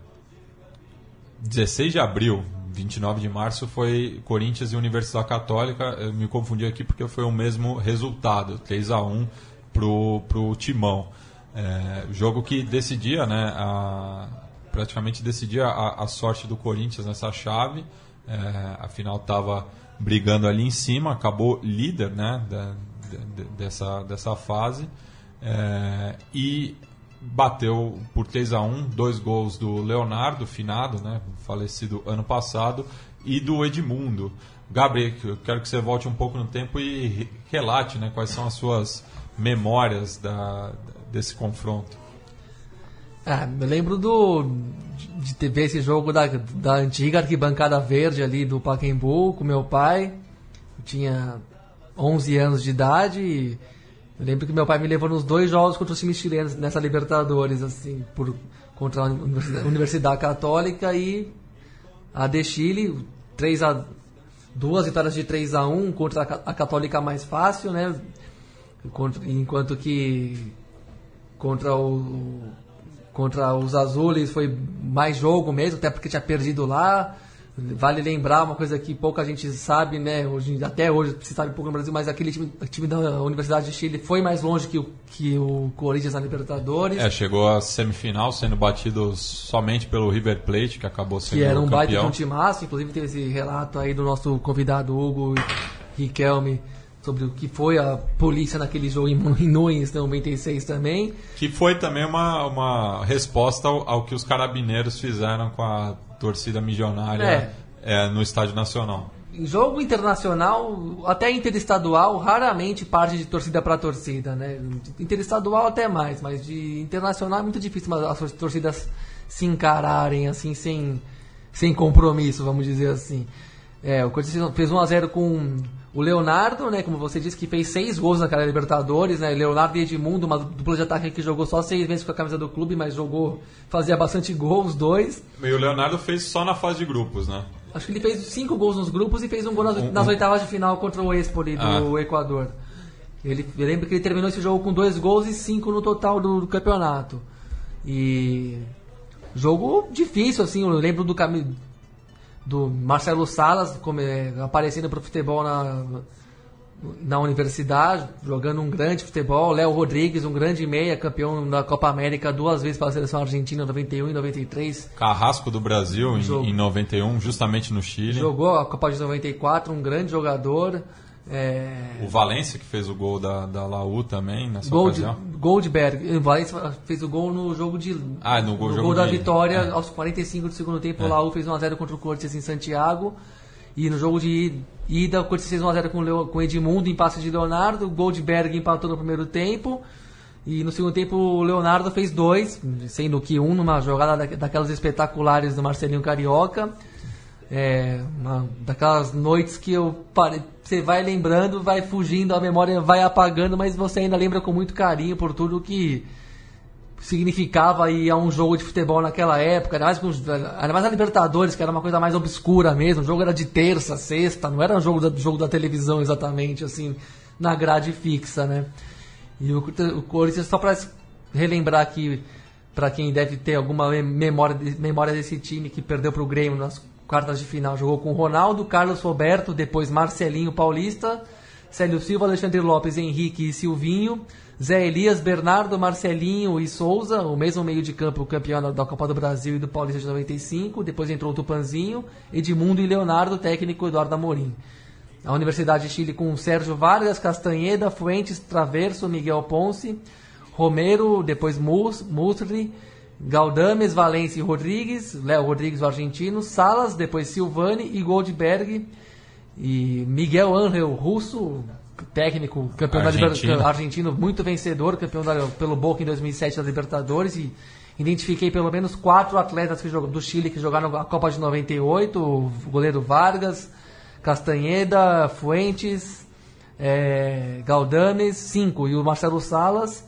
16 de abril, 29 de março, foi Corinthians e Universidade Católica. Eu me confundi aqui porque foi o mesmo resultado, 3 a 1 pro, pro Timão. É, jogo que decidia, né, a, praticamente decidia a, a sorte do Corinthians nessa chave. É, afinal, estava brigando ali em cima, acabou líder né, da, de, dessa, dessa fase é, e bateu por 3 a 1 dois gols do Leonardo Finado, né, falecido ano passado, e do Edmundo. Gabriel, eu quero que você volte um pouco no tempo e relate né, quais são as suas memórias da, desse confronto. Ah, me lembro do de ter esse jogo da, da antiga arquibancada verde ali do Pacaembu com meu pai. Eu tinha 11 anos de idade e eu lembro que meu pai me levou nos dois jogos contra os times chilenos nessa Libertadores, assim, por, contra a Universidade, Universidade Católica e a de Chile, 3 a, duas vitórias de 3 a 1 contra a, a Católica mais fácil, né? Contra, enquanto que contra o contra os azules foi mais jogo mesmo, até porque tinha perdido lá. Vale lembrar uma coisa que pouca gente sabe, né? Hoje, até hoje se sabe pouco no Brasil, mas aquele time, time da Universidade de Chile foi mais longe que o, que o Corinthians na Libertadores. É, chegou à semifinal sendo batido somente pelo River Plate, que acabou sendo Que era um campeão. baita de um timaço, inclusive teve esse relato aí do nosso convidado Hugo Riquelme sobre o que foi a polícia naquele jogo em Nunes, 96 também. Que foi também uma, uma resposta ao, ao que os carabineiros fizeram com a torcida milionária é. É, no Estádio Nacional. Em jogo internacional, até interestadual, raramente parte de torcida para torcida, né? Interestadual até mais, mas de internacional é muito difícil as torcidas se encararem assim sem, sem compromisso, vamos dizer assim. É, o Corinthians fez 1 a 0 com O Leonardo, né, como você disse, que fez seis gols naquela Libertadores, né? Leonardo e Edmundo, uma dupla de ataque que jogou só seis vezes com a camisa do clube, mas jogou, fazia bastante gols, dois. E o Leonardo fez só na fase de grupos, né? Acho que ele fez cinco gols nos grupos e fez um gol nas, Um- nas um- oitavas de final contra o Espoli do Equador. Ele, eu lembro que ele terminou esse jogo com dois gols e cinco no total do, do campeonato. E jogo difícil, assim. Eu lembro do caminho do Marcelo Salas como, é, aparecendo pro futebol na, na universidade, jogando um grande futebol. Léo Rodrigues, um grande meia, campeão da Copa América duas vezes pela seleção argentina, em 91 e 93. Carrasco do Brasil em, em 91, justamente no Chile. Jogou a Copa de 94, um grande jogador. É, O Valência que fez o gol da, da Laú também nessa Gold, ocasião. Goldberg. O Valência fez o gol no jogo de. Ah, no gol- jogo da de- vitória, é. aos 45 do segundo tempo. É. O Laú fez 1x0 contra o Corinthians em Santiago. E no jogo de ida, o Corinthians fez 1x0 com, Leo- com Edmundo em passe de Leonardo. O Goldberg empatou no primeiro tempo. E no segundo tempo o Leonardo fez dois, sendo que um numa jogada da- daquelas espetaculares do Marcelinho Carioca. É, uma daquelas noites que eu pare- você vai lembrando, vai fugindo, a memória vai apagando, mas você ainda lembra com muito carinho por tudo que significava ir a um jogo de futebol naquela época, ainda mais, com, ainda mais a Libertadores, que era uma coisa mais obscura mesmo, o jogo era de terça, sexta, não era um jogo da, jogo da televisão exatamente, assim, na grade fixa, né? E o, o Corinthians, só para relembrar aqui, para quem deve ter alguma mem- memória, memória desse time que perdeu para o Grêmio nas quartas de final, jogou com Ronaldo, Carlos Roberto, depois Marcelinho Paulista, Célio Silva, Alexandre Lopes, Henrique e Silvinho, Zé Elias, Bernardo, Marcelinho e Souza, o mesmo meio de campo campeão da- Copa do Brasil e do Paulista de 95, depois entrou o Tupanzinho, Edmundo e Leonardo, técnico Eduardo Amorim. A Universidade de Chile com Sérgio Vargas, Castanheda, Fuentes, Traverso, Miguel Ponce, Romero, depois Mus, Musri, Galdames, Valência e Rodrigues, Léo Rodrigues, o argentino, Salas, depois Silvani e Goldberg, e Miguel Angel Russo, técnico, campeão da Liber- Argentino. argentino, muito vencedor, campeão da- pelo Boca em 2007 da Libertadores e identifiquei pelo menos quatro atletas que jogam, do Chile que jogaram a Copa de 98, o goleiro Vargas, Castanheda, Fuentes, é, Galdames, cinco, e o Marcelo Salas,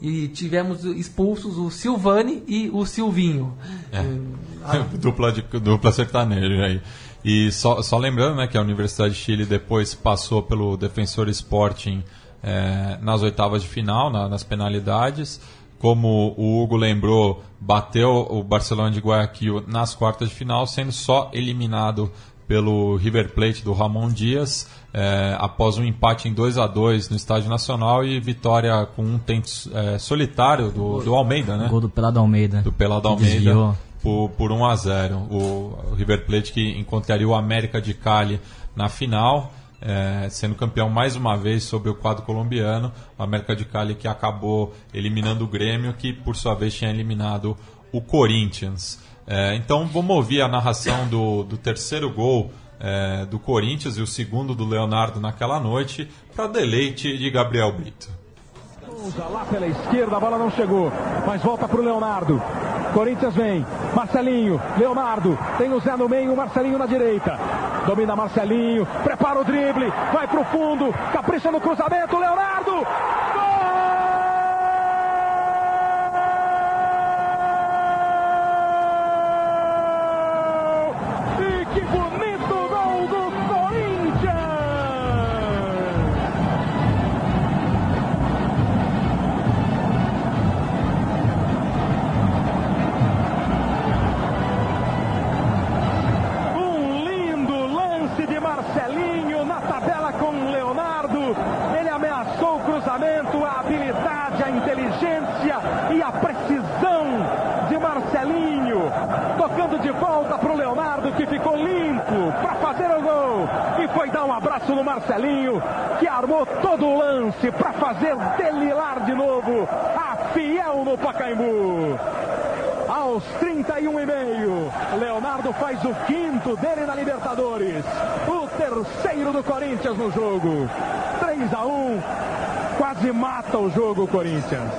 e tivemos expulsos o Silvani e o Silvinho. É. *laughs* dupla, de, dupla sertaneja aí. E só, só lembrando né, que a Universidade de Chile depois passou pelo Defensor Sporting eh, nas oitavas de final, na- nas penalidades. Como o Hugo lembrou, bateu o Barcelona de Guayaquil nas quartas de final, sendo só eliminado pelo River Plate do Ramon Dias, eh, após um empate em 2 a 2 no Estádio Nacional e vitória com um tento eh, solitário do, do Almeida, né? Gol do Pelado Almeida. do Pelado Almeida desviou. por, por 1 a 0 o, o River Plate que encontraria o América de Cali na final eh, sendo campeão mais uma vez sobre o quadro colombiano o América de Cali que acabou eliminando o Grêmio que por sua vez tinha eliminado o Corinthians Eh, então vamos ouvir a narração do, do terceiro gol eh, do Corinthians e o segundo do Leonardo naquela noite para deleite de Gabriel Brito Souza lá pela esquerda, a bola não chegou, mas volta pro Leonardo. Corinthians vem, Marcelinho, Leonardo, tem o Zé no meio, o Marcelinho na direita. Domina Marcelinho, prepara o drible, vai pro fundo, capricha no cruzamento, Leonardo! Fazer delilar de novo a fiel no Pacaembu. Aos 31 e meio, Leonardo faz o quinto dele na Libertadores. O terceiro do Corinthians no jogo. 3 a 1. Quase mata o jogo o Corinthians.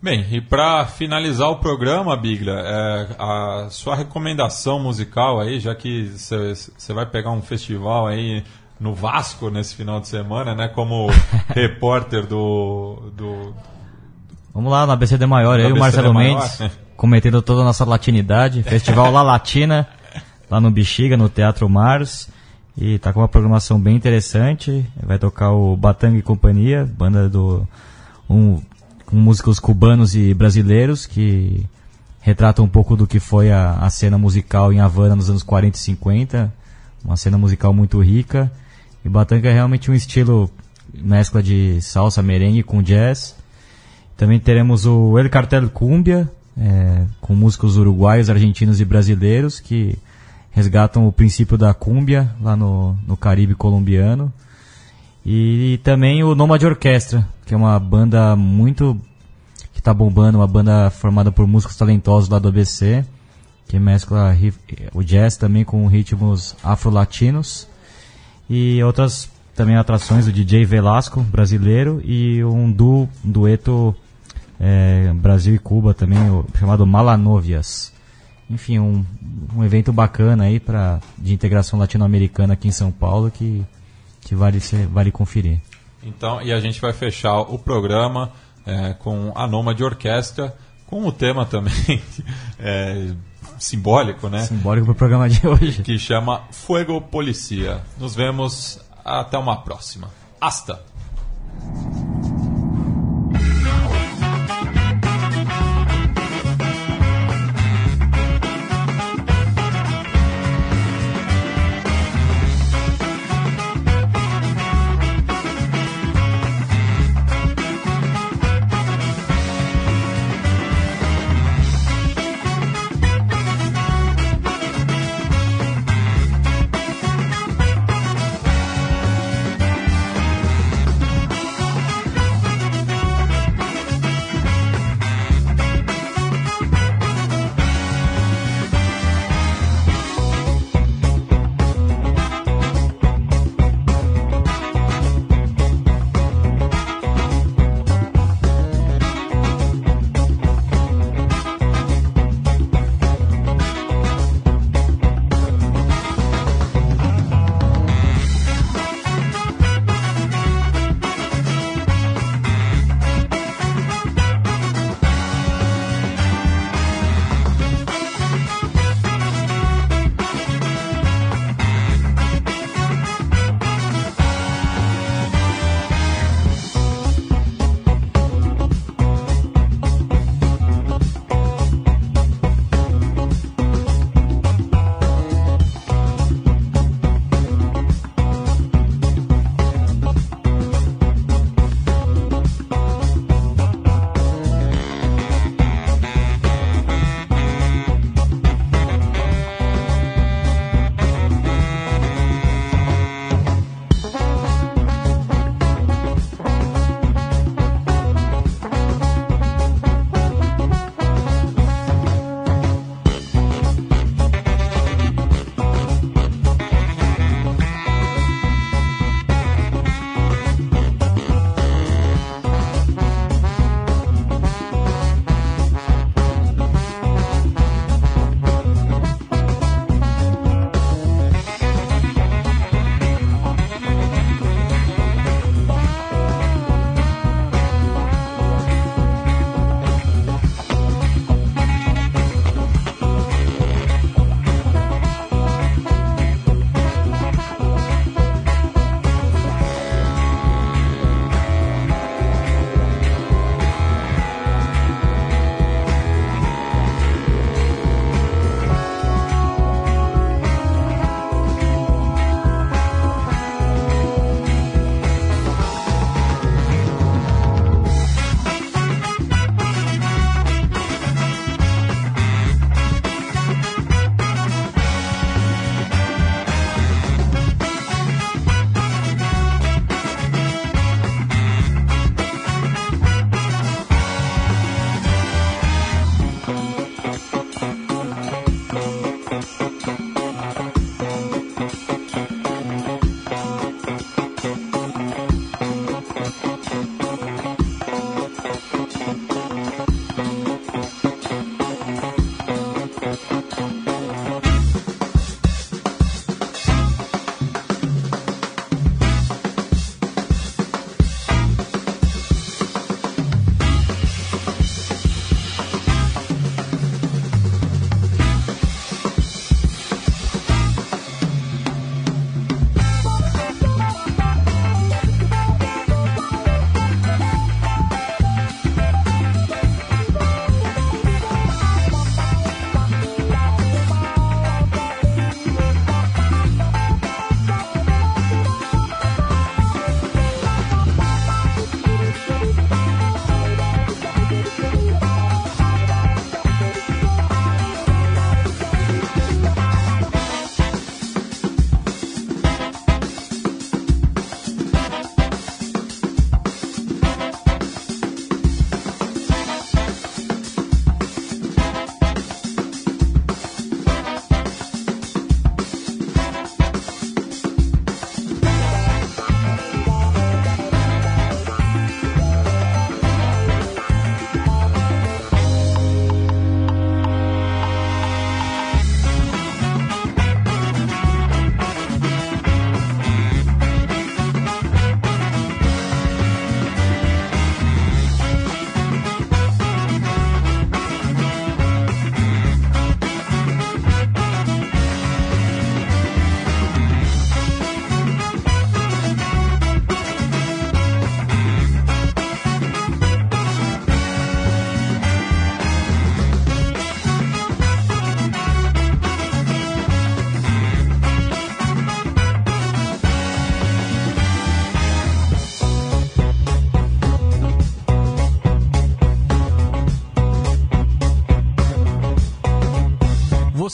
Bem, e para finalizar o programa, Biglia, é, a sua recomendação musical aí, já que você vai pegar um festival aí no Vasco nesse final de semana, né? Como *laughs* repórter do, do. Vamos lá, na BCD Maior, aí o Marcelo Maior. Mendes, cometendo toda a nossa latinidade. Festival La Latina, lá no Bexiga, no Teatro Mars. E tá com uma programação bem interessante. Vai tocar o Batang e Companhia, banda do. Um, com músicos cubanos e brasileiros que retratam um pouco do que foi a, a cena musical em Havana nos anos 40 e 50. Uma cena musical muito rica. E Batanga é realmente um estilo mescla de salsa, merengue com jazz. Também teremos o El Cartel Cumbia, é, com músicos uruguaios, argentinos e brasileiros que resgatam o princípio da cumbia lá no, no Caribe colombiano. E, também o Nomad Orquestra, que é uma banda muito que está bombando, uma banda formada por músicos talentosos lá do ABC, que mescla o jazz também com ritmos afro-latinos e outras também atrações do DJ Velasco, brasileiro, e um, du, um dueto é, Brasil e Cuba também, chamado Malanovias. Enfim, um, um evento bacana aí pra, de integração latino-americana aqui em São Paulo que, que vale, ser, vale conferir. Então, e a gente vai fechar o programa é, com a Noma de Orquestra, com o tema também *laughs* é, simbólico, né? Simbólico para o programa de hoje. Que chama Fuego Policia. Nos vemos até uma próxima. Hasta!